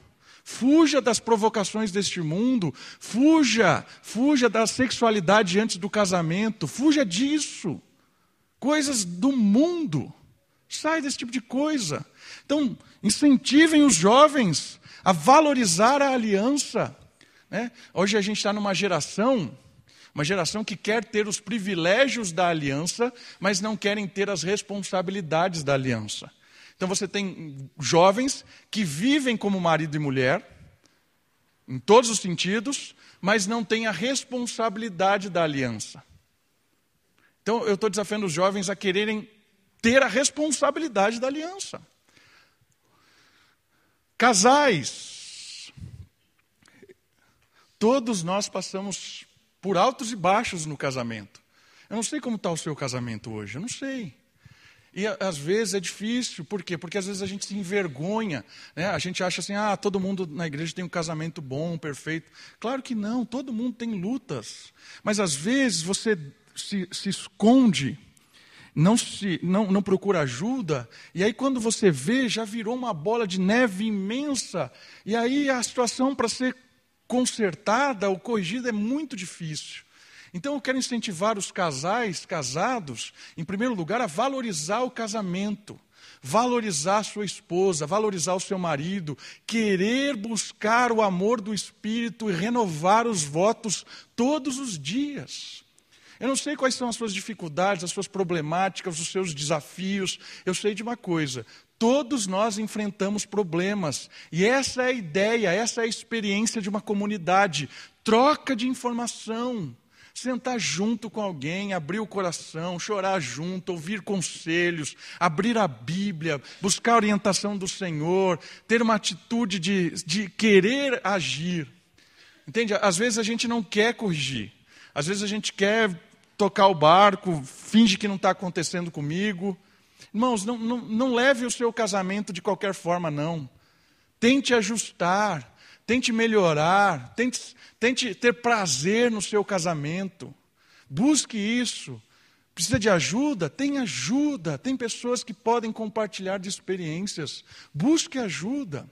Fuja das provocações deste mundo, fuja, fuja da sexualidade antes do casamento, fuja disso. Coisas do mundo. Sai desse tipo de coisa. Então, incentivem os jovens a valorizar a aliança. Né? Hoje a gente está numa geração uma geração que quer ter os privilégios da aliança, mas não querem ter as responsabilidades da aliança. Então você tem jovens que vivem como marido e mulher, em todos os sentidos, mas não têm a responsabilidade da aliança. Então eu estou desafiando os jovens a quererem ter a responsabilidade da aliança. Casais, todos nós passamos por altos e baixos no casamento. Eu não sei como está o seu casamento hoje, eu não sei. E às vezes é difícil, por quê? Porque às vezes a gente se envergonha, né? a gente acha assim, ah, todo mundo na igreja tem um casamento bom, perfeito. Claro que não, todo mundo tem lutas. Mas às vezes você se, se esconde, não, se, não, não procura ajuda, e aí quando você vê, já virou uma bola de neve imensa, e aí a situação para ser consertada ou corrigida é muito difícil. Então eu quero incentivar os casais casados, em primeiro lugar, a valorizar o casamento, valorizar sua esposa, valorizar o seu marido, querer buscar o amor do Espírito e renovar os votos todos os dias. Eu não sei quais são as suas dificuldades, as suas problemáticas, os seus desafios. Eu sei de uma coisa: Todos nós enfrentamos problemas. E essa é a ideia, essa é a experiência de uma comunidade. Troca de informação. Sentar junto com alguém, abrir o coração, chorar junto, ouvir conselhos, abrir a Bíblia, buscar a orientação do Senhor, ter uma atitude de, de querer agir. Entende? Às vezes a gente não quer corrigir, às vezes a gente quer tocar o barco, finge que não está acontecendo comigo. Irmãos, não, não, não leve o seu casamento de qualquer forma, não. Tente ajustar, tente melhorar, tente, tente ter prazer no seu casamento. Busque isso. Precisa de ajuda? Tem ajuda. Tem pessoas que podem compartilhar de experiências. Busque ajuda.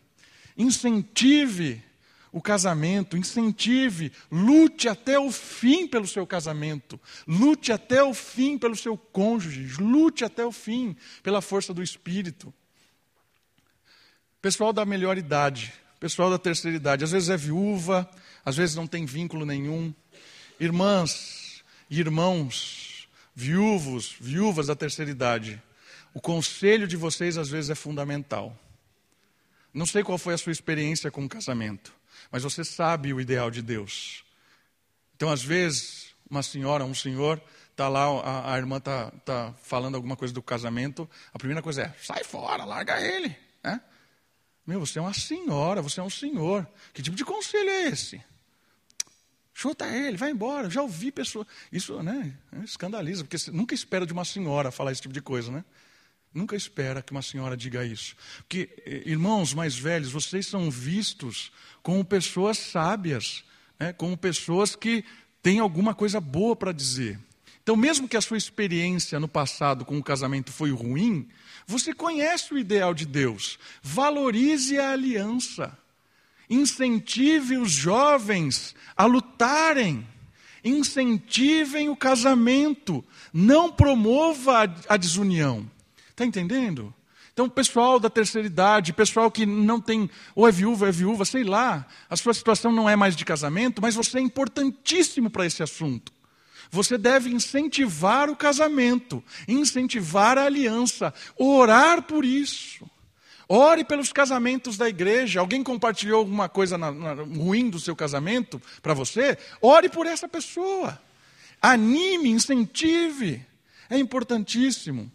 Incentive o casamento, incentive, lute até o fim pelo seu casamento, lute até o fim pelo seu cônjuge, lute até o fim pela força do espírito. Pessoal da melhor idade, pessoal da terceira idade, às vezes é viúva, às vezes não tem vínculo nenhum. Irmãs e irmãos, viúvos, viúvas da terceira idade, o conselho de vocês às vezes é fundamental. Não sei qual foi a sua experiência com o casamento, mas você sabe o ideal de Deus. Então, às vezes, uma senhora, um senhor, está lá, a, a irmã está tá falando alguma coisa do casamento, a primeira coisa é: sai fora, larga ele. Né? Meu, você é uma senhora, você é um senhor. Que tipo de conselho é esse? Chuta ele, vai embora. Já ouvi pessoas. Isso né, escandaliza, porque você nunca espera de uma senhora falar esse tipo de coisa, né? Nunca espera que uma senhora diga isso. Porque, eh, irmãos mais velhos, vocês são vistos como pessoas sábias, né? como pessoas que têm alguma coisa boa para dizer. Então, mesmo que a sua experiência no passado com o casamento foi ruim, você conhece o ideal de Deus. Valorize a aliança. Incentive os jovens a lutarem. Incentivem o casamento. Não promova a desunião. Está entendendo? Então, pessoal da terceira idade, pessoal que não tem, ou é viúva, é viúva, sei lá, a sua situação não é mais de casamento, mas você é importantíssimo para esse assunto. Você deve incentivar o casamento, incentivar a aliança, orar por isso. Ore pelos casamentos da igreja. Alguém compartilhou alguma coisa na, na, ruim do seu casamento para você? Ore por essa pessoa. Anime, incentive. É importantíssimo.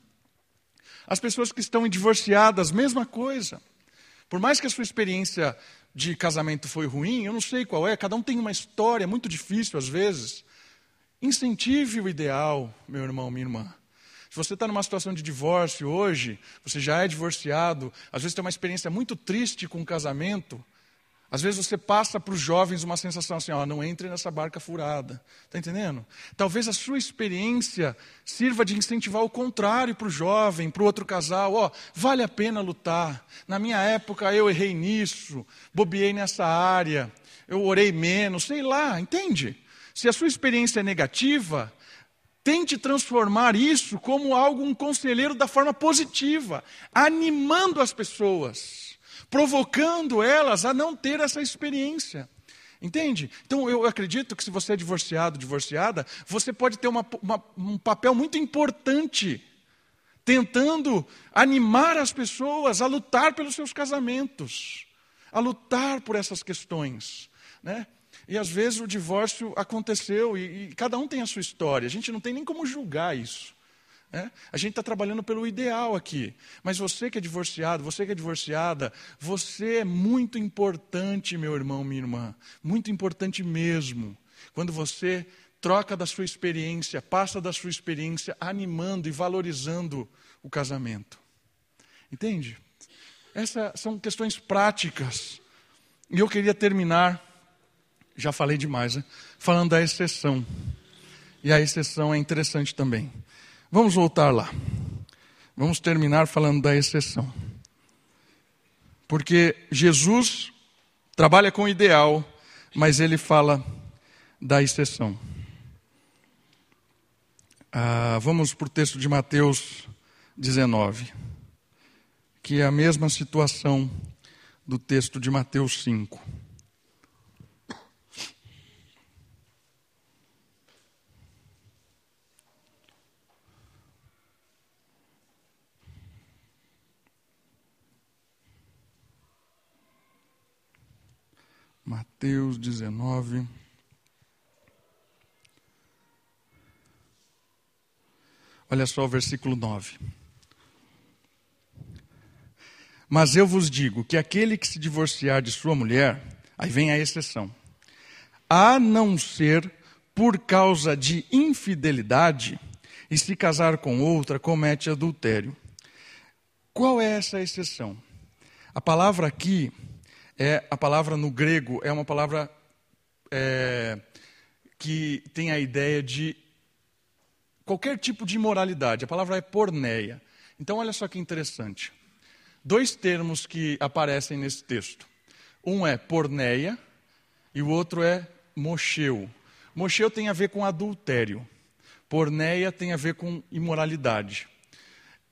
As pessoas que estão divorciadas, mesma coisa. Por mais que a sua experiência de casamento foi ruim, eu não sei qual é, cada um tem uma história muito difícil às vezes. Incentive o ideal, meu irmão, minha irmã. Se você está numa situação de divórcio hoje, você já é divorciado, às vezes tem uma experiência muito triste com o casamento, às vezes você passa para os jovens uma sensação assim, ó, não entre nessa barca furada. Está entendendo? Talvez a sua experiência sirva de incentivar o contrário para o jovem, para o outro casal. Ó, vale a pena lutar. Na minha época eu errei nisso, bobiei nessa área, eu orei menos, sei lá, entende? Se a sua experiência é negativa, tente transformar isso como algo, um conselheiro da forma positiva, animando as pessoas provocando elas a não ter essa experiência. Entende? Então eu acredito que se você é divorciado, divorciada, você pode ter uma, uma, um papel muito importante tentando animar as pessoas a lutar pelos seus casamentos, a lutar por essas questões. Né? E às vezes o divórcio aconteceu e, e cada um tem a sua história, a gente não tem nem como julgar isso. É? A gente está trabalhando pelo ideal aqui. Mas você que é divorciado, você que é divorciada, você é muito importante, meu irmão, minha irmã. Muito importante mesmo. Quando você troca da sua experiência, passa da sua experiência animando e valorizando o casamento. Entende? Essas são questões práticas. E eu queria terminar, já falei demais, né? falando da exceção. E a exceção é interessante também. Vamos voltar lá. Vamos terminar falando da exceção. Porque Jesus trabalha com o ideal, mas ele fala da exceção. Ah, vamos para o texto de Mateus 19, que é a mesma situação do texto de Mateus 5. Mateus 19. Olha só o versículo 9. Mas eu vos digo que aquele que se divorciar de sua mulher, aí vem a exceção, a não ser por causa de infidelidade, e se casar com outra, comete adultério. Qual é essa exceção? A palavra aqui é a palavra no grego é uma palavra é, que tem a ideia de qualquer tipo de imoralidade. A palavra é porneia. Então, olha só que interessante. Dois termos que aparecem nesse texto. Um é porneia e o outro é mocheu. Mocheu tem a ver com adultério. Porneia tem a ver com imoralidade.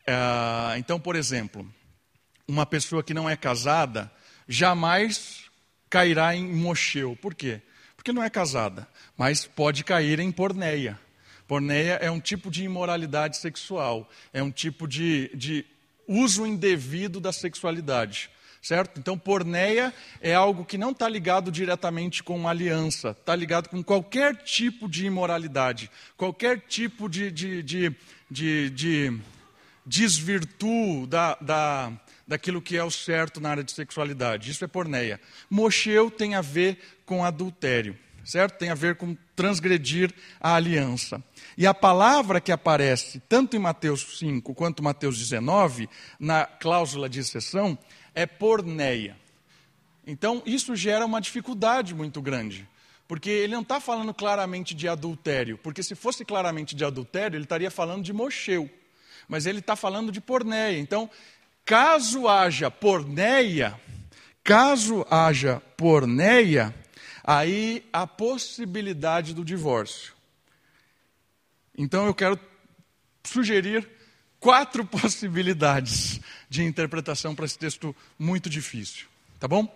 É, então, por exemplo, uma pessoa que não é casada, jamais cairá em mocheu. Por quê? Porque não é casada, mas pode cair em porneia. Porneia é um tipo de imoralidade sexual, é um tipo de, de uso indevido da sexualidade. Certo? Então, porneia é algo que não está ligado diretamente com uma aliança, está ligado com qualquer tipo de imoralidade, qualquer tipo de, de, de, de, de desvirtuo da, da, daquilo que é o certo na área de sexualidade. Isso é porneia. Mosheu tem a ver com adultério, certo? Tem a ver com transgredir a aliança. E a palavra que aparece tanto em Mateus 5 quanto Mateus 19, na cláusula de exceção, é porneia. Então, isso gera uma dificuldade muito grande. Porque ele não está falando claramente de adultério. Porque se fosse claramente de adultério, ele estaria falando de mocheu. Mas ele está falando de porneia. Então, caso haja porneia, caso haja porneia, aí a possibilidade do divórcio. Então eu quero sugerir quatro possibilidades de interpretação para esse texto muito difícil, tá bom?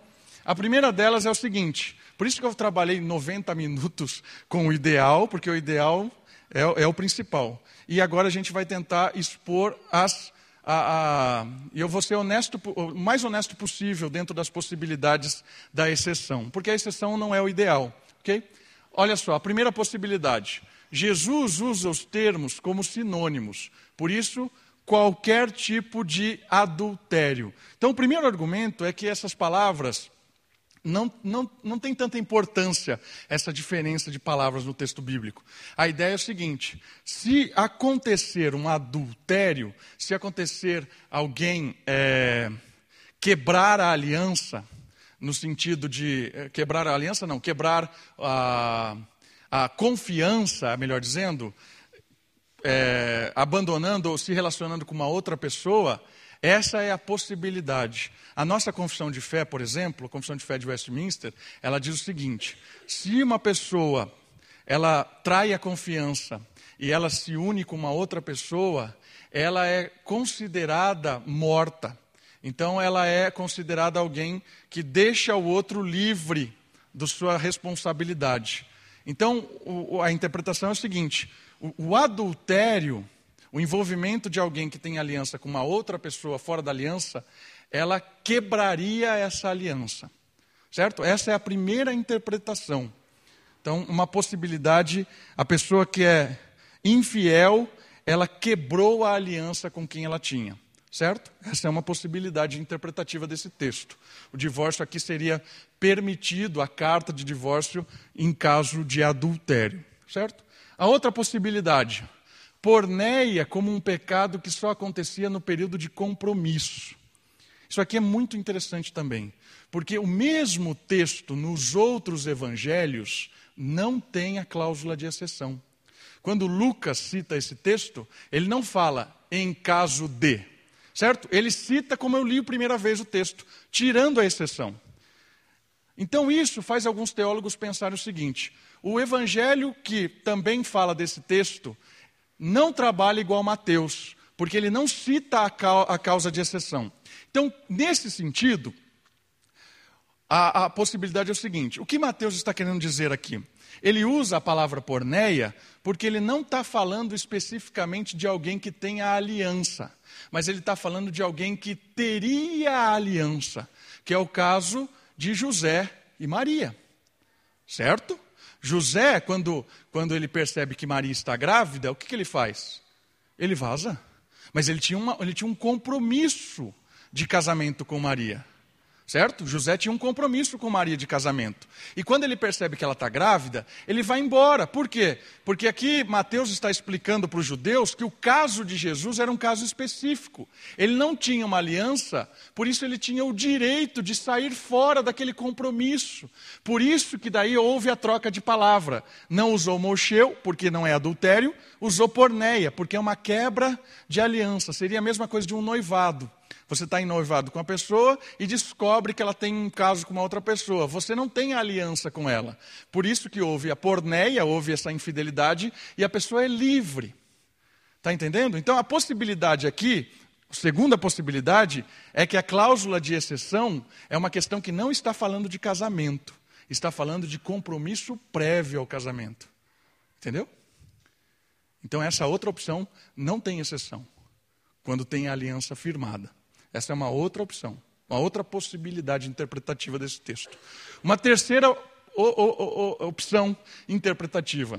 A primeira delas é o seguinte: por isso que eu trabalhei 90 minutos com o ideal, porque o ideal é, é o principal. E agora a gente vai tentar expor as. Eu vou ser honesto, o mais honesto possível dentro das possibilidades da exceção, porque a exceção não é o ideal, ok? Olha só, a primeira possibilidade: Jesus usa os termos como sinônimos, por isso, qualquer tipo de adultério. Então, o primeiro argumento é que essas palavras não, não, não tem tanta importância essa diferença de palavras no texto bíblico. A ideia é o seguinte: se acontecer um adultério, se acontecer alguém é, quebrar a aliança, no sentido de é, quebrar a aliança, não, quebrar a, a confiança, melhor dizendo, é, abandonando ou se relacionando com uma outra pessoa, essa é a possibilidade. A nossa confissão de fé, por exemplo, a confissão de fé de Westminster, ela diz o seguinte: se uma pessoa ela trai a confiança e ela se une com uma outra pessoa, ela é considerada morta. Então ela é considerada alguém que deixa o outro livre da sua responsabilidade. Então a interpretação é o seguinte: o adultério o envolvimento de alguém que tem aliança com uma outra pessoa fora da aliança, ela quebraria essa aliança. Certo? Essa é a primeira interpretação. Então, uma possibilidade, a pessoa que é infiel, ela quebrou a aliança com quem ela tinha. Certo? Essa é uma possibilidade interpretativa desse texto. O divórcio aqui seria permitido, a carta de divórcio, em caso de adultério. Certo? A outra possibilidade, porneia como um pecado que só acontecia no período de compromisso. Isso aqui é muito interessante também, porque o mesmo texto nos outros evangelhos não tem a cláusula de exceção. Quando Lucas cita esse texto, ele não fala em caso de, certo? Ele cita como eu li a primeira vez o texto, tirando a exceção. Então isso faz alguns teólogos pensarem o seguinte: o evangelho que também fala desse texto não trabalha igual Mateus, porque ele não cita a causa de exceção. Então, nesse sentido, a, a, possibilidade é o seguinte: o que Mateus está querendo dizer aqui? Ele usa a palavra porneia porque ele não está falando especificamente de alguém que tem a aliança, mas ele está falando de alguém que teria a aliança, que é o caso de José e Maria. Certo? José, quando, quando ele percebe que Maria está grávida, o que, que ele faz? Ele vaza. Mas ele tinha, uma, ele tinha um compromisso de casamento com Maria. Certo? José tinha um compromisso com Maria de casamento. E quando ele percebe que ela está grávida, ele vai embora. Por quê? Porque aqui Mateus está explicando para os judeus que o caso de Jesus era um caso específico. Ele não tinha uma aliança, por isso ele tinha o direito de sair fora daquele compromisso. Por isso que daí houve a troca de palavra. Não usou mocheu, porque não é adultério, usou porneia, porque é uma quebra de aliança. Seria a mesma coisa de um noivado. Você está noivado com a pessoa e descobre que ela tem um caso com uma outra pessoa. Você não tem aliança com ela. Por isso que houve a porneia, houve essa infidelidade e a pessoa é livre. Está entendendo? Então a possibilidade aqui, a segunda possibilidade, é que a cláusula de exceção é uma questão que não está falando de casamento, está falando de compromisso prévio ao casamento. Entendeu? Então, essa outra opção não tem exceção, quando tem a aliança firmada. Essa é uma outra opção, uma outra possibilidade interpretativa desse texto. Uma terceira opção interpretativa.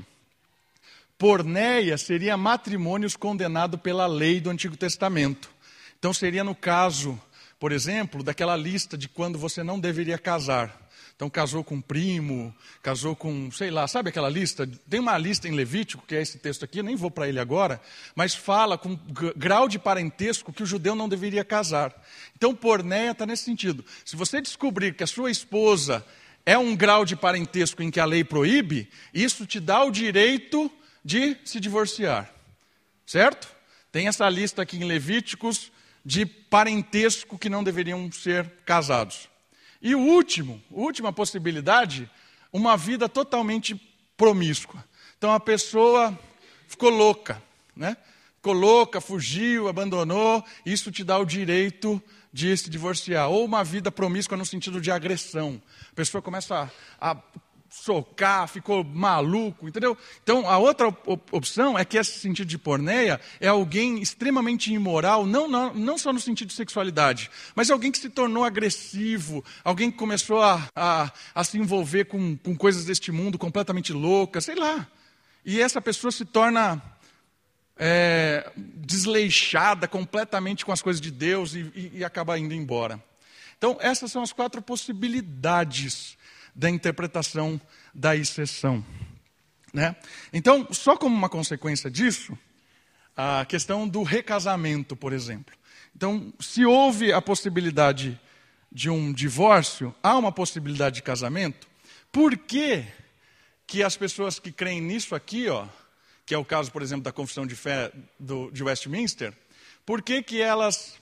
Porneia seria matrimônios condenado pela lei do Antigo Testamento. Então, seria no caso, por exemplo, daquela lista de quando você não deveria casar. Então, casou com um primo, casou com, sei lá, sabe aquela lista? Tem uma lista em Levítico, que é esse texto aqui, nem vou para ele agora, mas fala com grau de parentesco que o judeu não deveria casar. Então, pornéia está nesse sentido. Se você descobrir que a sua esposa é um grau de parentesco em que a lei proíbe, isso te dá o direito de se divorciar. Certo? Tem essa lista aqui em Levíticos de parentesco que não deveriam ser casados. E o último, última possibilidade, uma vida totalmente promíscua. Então a pessoa ficou louca, né? Ficou louca, fugiu, abandonou, isso te dá o direito de se divorciar. Ou uma vida promíscua no sentido de agressão. A pessoa começa a, a socar, ficou maluco, entendeu? Então, a outra opção é que esse sentido de porneia é alguém extremamente imoral, não, não, não só no sentido de sexualidade, mas alguém que se tornou agressivo, alguém que começou a, a, a se envolver com, com coisas deste mundo completamente loucas, sei lá. E essa pessoa se torna é, desleixada completamente com as coisas de Deus e, e, e acaba indo embora. Então, essas são as quatro possibilidades da interpretação da exceção. Né? Então, só como uma consequência disso, a questão do recasamento, por exemplo. Então, se houve a possibilidade de um divórcio, há uma possibilidade de casamento, por que, que as pessoas que creem nisso aqui, ó, que é o caso, por exemplo, da confissão de fé do, de Westminster, por que, que elas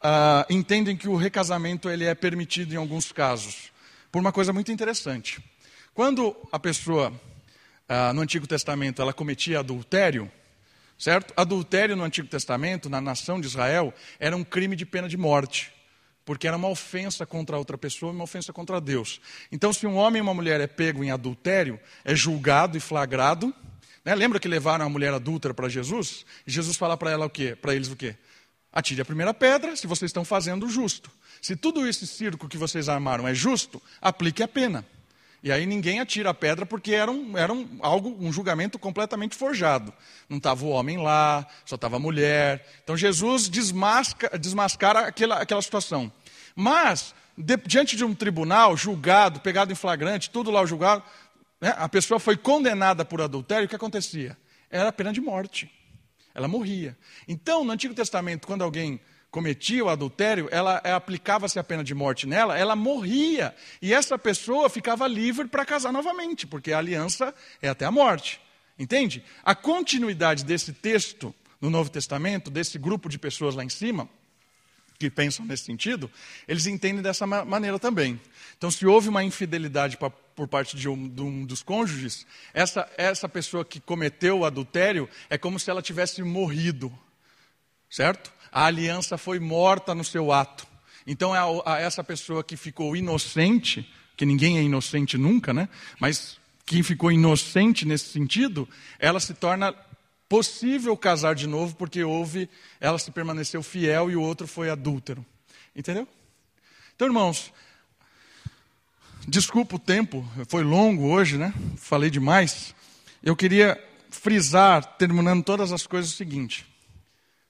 ah, entendem que o recasamento ele é permitido em alguns casos? Por uma coisa muito interessante. Quando a pessoa, ah, no Antigo Testamento, ela cometia adultério, certo? Adultério no Antigo Testamento, na nação de Israel, era um crime de pena de morte, porque era uma ofensa contra outra pessoa e uma ofensa contra Deus. Então, se um homem e uma mulher é pego em adultério, é julgado e flagrado. Né? Lembra que levaram a mulher adúltera para Jesus? E Jesus fala para ela o quê? Para eles o quê? Atire a primeira pedra se vocês estão fazendo o justo. Se tudo esse circo que vocês armaram é justo, aplique a pena. E aí ninguém atira a pedra porque era, um, era um, algo, um julgamento completamente forjado. Não estava o homem lá, só estava a mulher. Então Jesus desmasca, desmascara aquela, aquela situação. Mas, de, diante de um tribunal, julgado, pegado em flagrante, tudo lá julgado, né, a pessoa foi condenada por adultério, o que acontecia? Era pena de morte. Ela morria. Então, no Antigo Testamento, quando alguém cometia o adultério, ela, aplicava-se a pena de morte nela, ela morria. E essa pessoa ficava livre para casar novamente, porque a aliança é até a morte. Entende? A continuidade desse texto no Novo Testamento, desse grupo de pessoas lá em cima, que pensam nesse sentido, eles entendem dessa maneira também. Então, se houve uma infidelidade pra, por parte de um, de um, dos cônjuges, essa, essa pessoa que cometeu o adultério é como se ela tivesse morrido. Certo? A aliança foi morta no seu ato. Então, a, é a essa pessoa que ficou inocente, que ninguém é inocente nunca, né? Mas quem ficou inocente nesse sentido, ela se torna possível casar de novo, porque houve, ela se permaneceu fiel e o outro foi adúltero. Entendeu? Então, irmãos, desculpa o tempo, foi longo hoje, né? Falei demais. Eu queria frisar, terminando todas as coisas, o seguinte: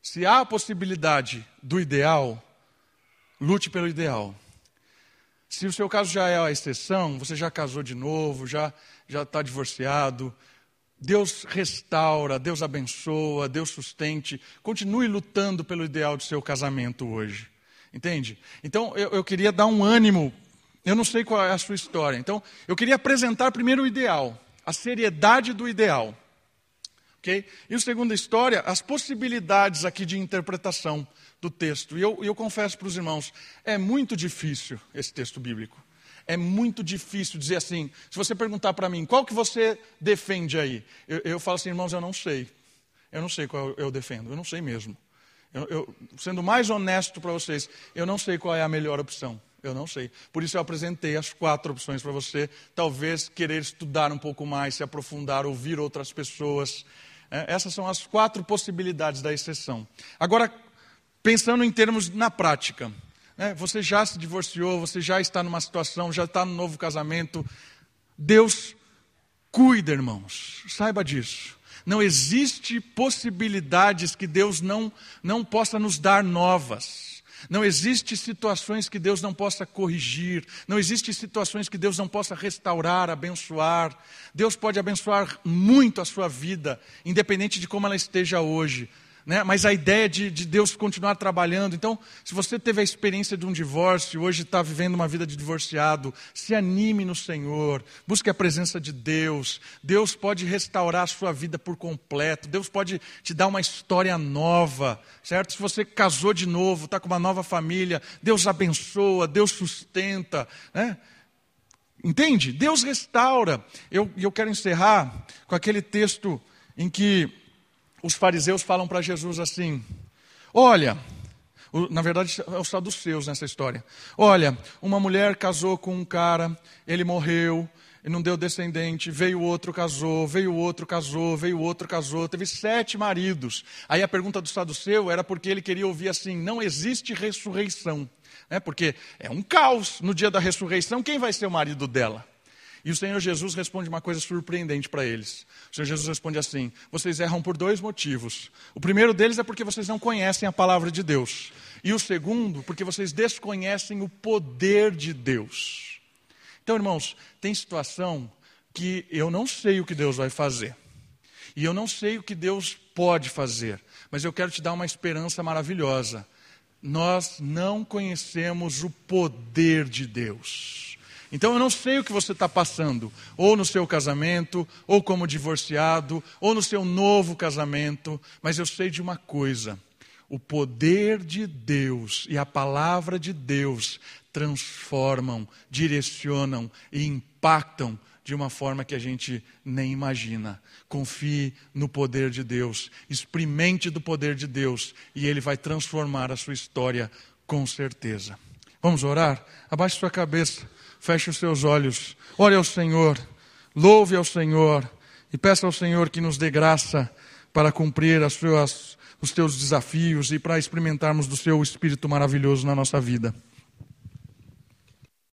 se há a possibilidade do ideal, lute pelo ideal. Se o seu caso já é a exceção, você já casou de novo, já já está divorciado, Deus restaura, Deus abençoa, Deus sustente. Continue lutando pelo ideal do seu casamento hoje. Entende? Então, eu, eu, queria dar um ânimo. Eu não sei qual é a sua história. Então, eu queria apresentar primeiro o ideal, a seriedade do ideal. Okay? E a segunda história, as possibilidades aqui de interpretação do texto. E eu, eu confesso para os irmãos, é muito difícil esse texto bíblico. É muito difícil dizer assim, se você perguntar para mim, qual que você defende aí? Eu, eu, falo assim, irmãos, eu não sei. Eu não sei qual eu defendo, eu não sei mesmo. Eu, eu, sendo mais honesto para vocês, eu não sei qual é a melhor opção. Eu não sei. Por isso eu apresentei as quatro opções para você. Talvez querer estudar um pouco mais, se aprofundar, ouvir outras pessoas essas são as quatro possibilidades da exceção. Agora, pensando em termos na prática, né, você já se divorciou, você já está numa situação, já está no novo casamento. Deus cuida, irmãos, saiba disso. Não existe possibilidades que Deus não, não possa nos dar novas. Não existe situações que Deus não possa corrigir, não existe situações que Deus não possa restaurar, abençoar. Deus pode abençoar muito a sua vida, independente de como ela esteja hoje né? mas a ideia de, de Deus continuar trabalhando. Então, se você teve a experiência de um divórcio, hoje está vivendo uma vida de divorciado, se anime no Senhor, busque a presença de Deus. Deus pode restaurar a sua vida por completo, Deus pode te dar uma história nova, certo? Se você casou de novo, está com uma nova família, Deus abençoa, Deus sustenta, né? Entende? Deus restaura. Eu, eu quero encerrar com aquele texto em que os fariseus falam para Jesus assim: Olha, na verdade é os saduceus nessa história. Olha, uma mulher casou com um cara, ele morreu, e não deu descendente, veio outro, casou, veio outro, casou, veio outro, casou, teve sete maridos. Aí a pergunta do saduceu era porque ele queria ouvir assim: não existe ressurreição. Né? Porque é um caos no dia da ressurreição, quem vai ser o marido dela? E o Senhor Jesus responde uma coisa surpreendente para eles. O Senhor Jesus responde assim: vocês erram por dois motivos. O primeiro deles é porque vocês não conhecem a palavra de Deus. E o segundo, porque vocês desconhecem o poder de Deus. Então, irmãos, tem situação que eu não sei o que Deus vai fazer. E eu não sei o que Deus pode fazer. Mas eu quero te dar uma esperança maravilhosa. Nós não conhecemos o poder de Deus. Então eu não sei o que você está passando, ou no seu casamento, ou como divorciado, ou no seu novo casamento, mas eu sei de uma coisa: o poder de Deus e a palavra de Deus transformam, direcionam e impactam de uma forma que a gente nem imagina. Confie no poder de Deus, experimente do poder de Deus e Ele vai transformar a sua história com certeza. Vamos orar? Abaixe sua cabeça. Feche os seus olhos, ore ao Senhor, louve ao Senhor. E peça ao Senhor que nos dê graça para cumprir as suas, os teus desafios e para experimentarmos do seu Espírito maravilhoso na nossa vida.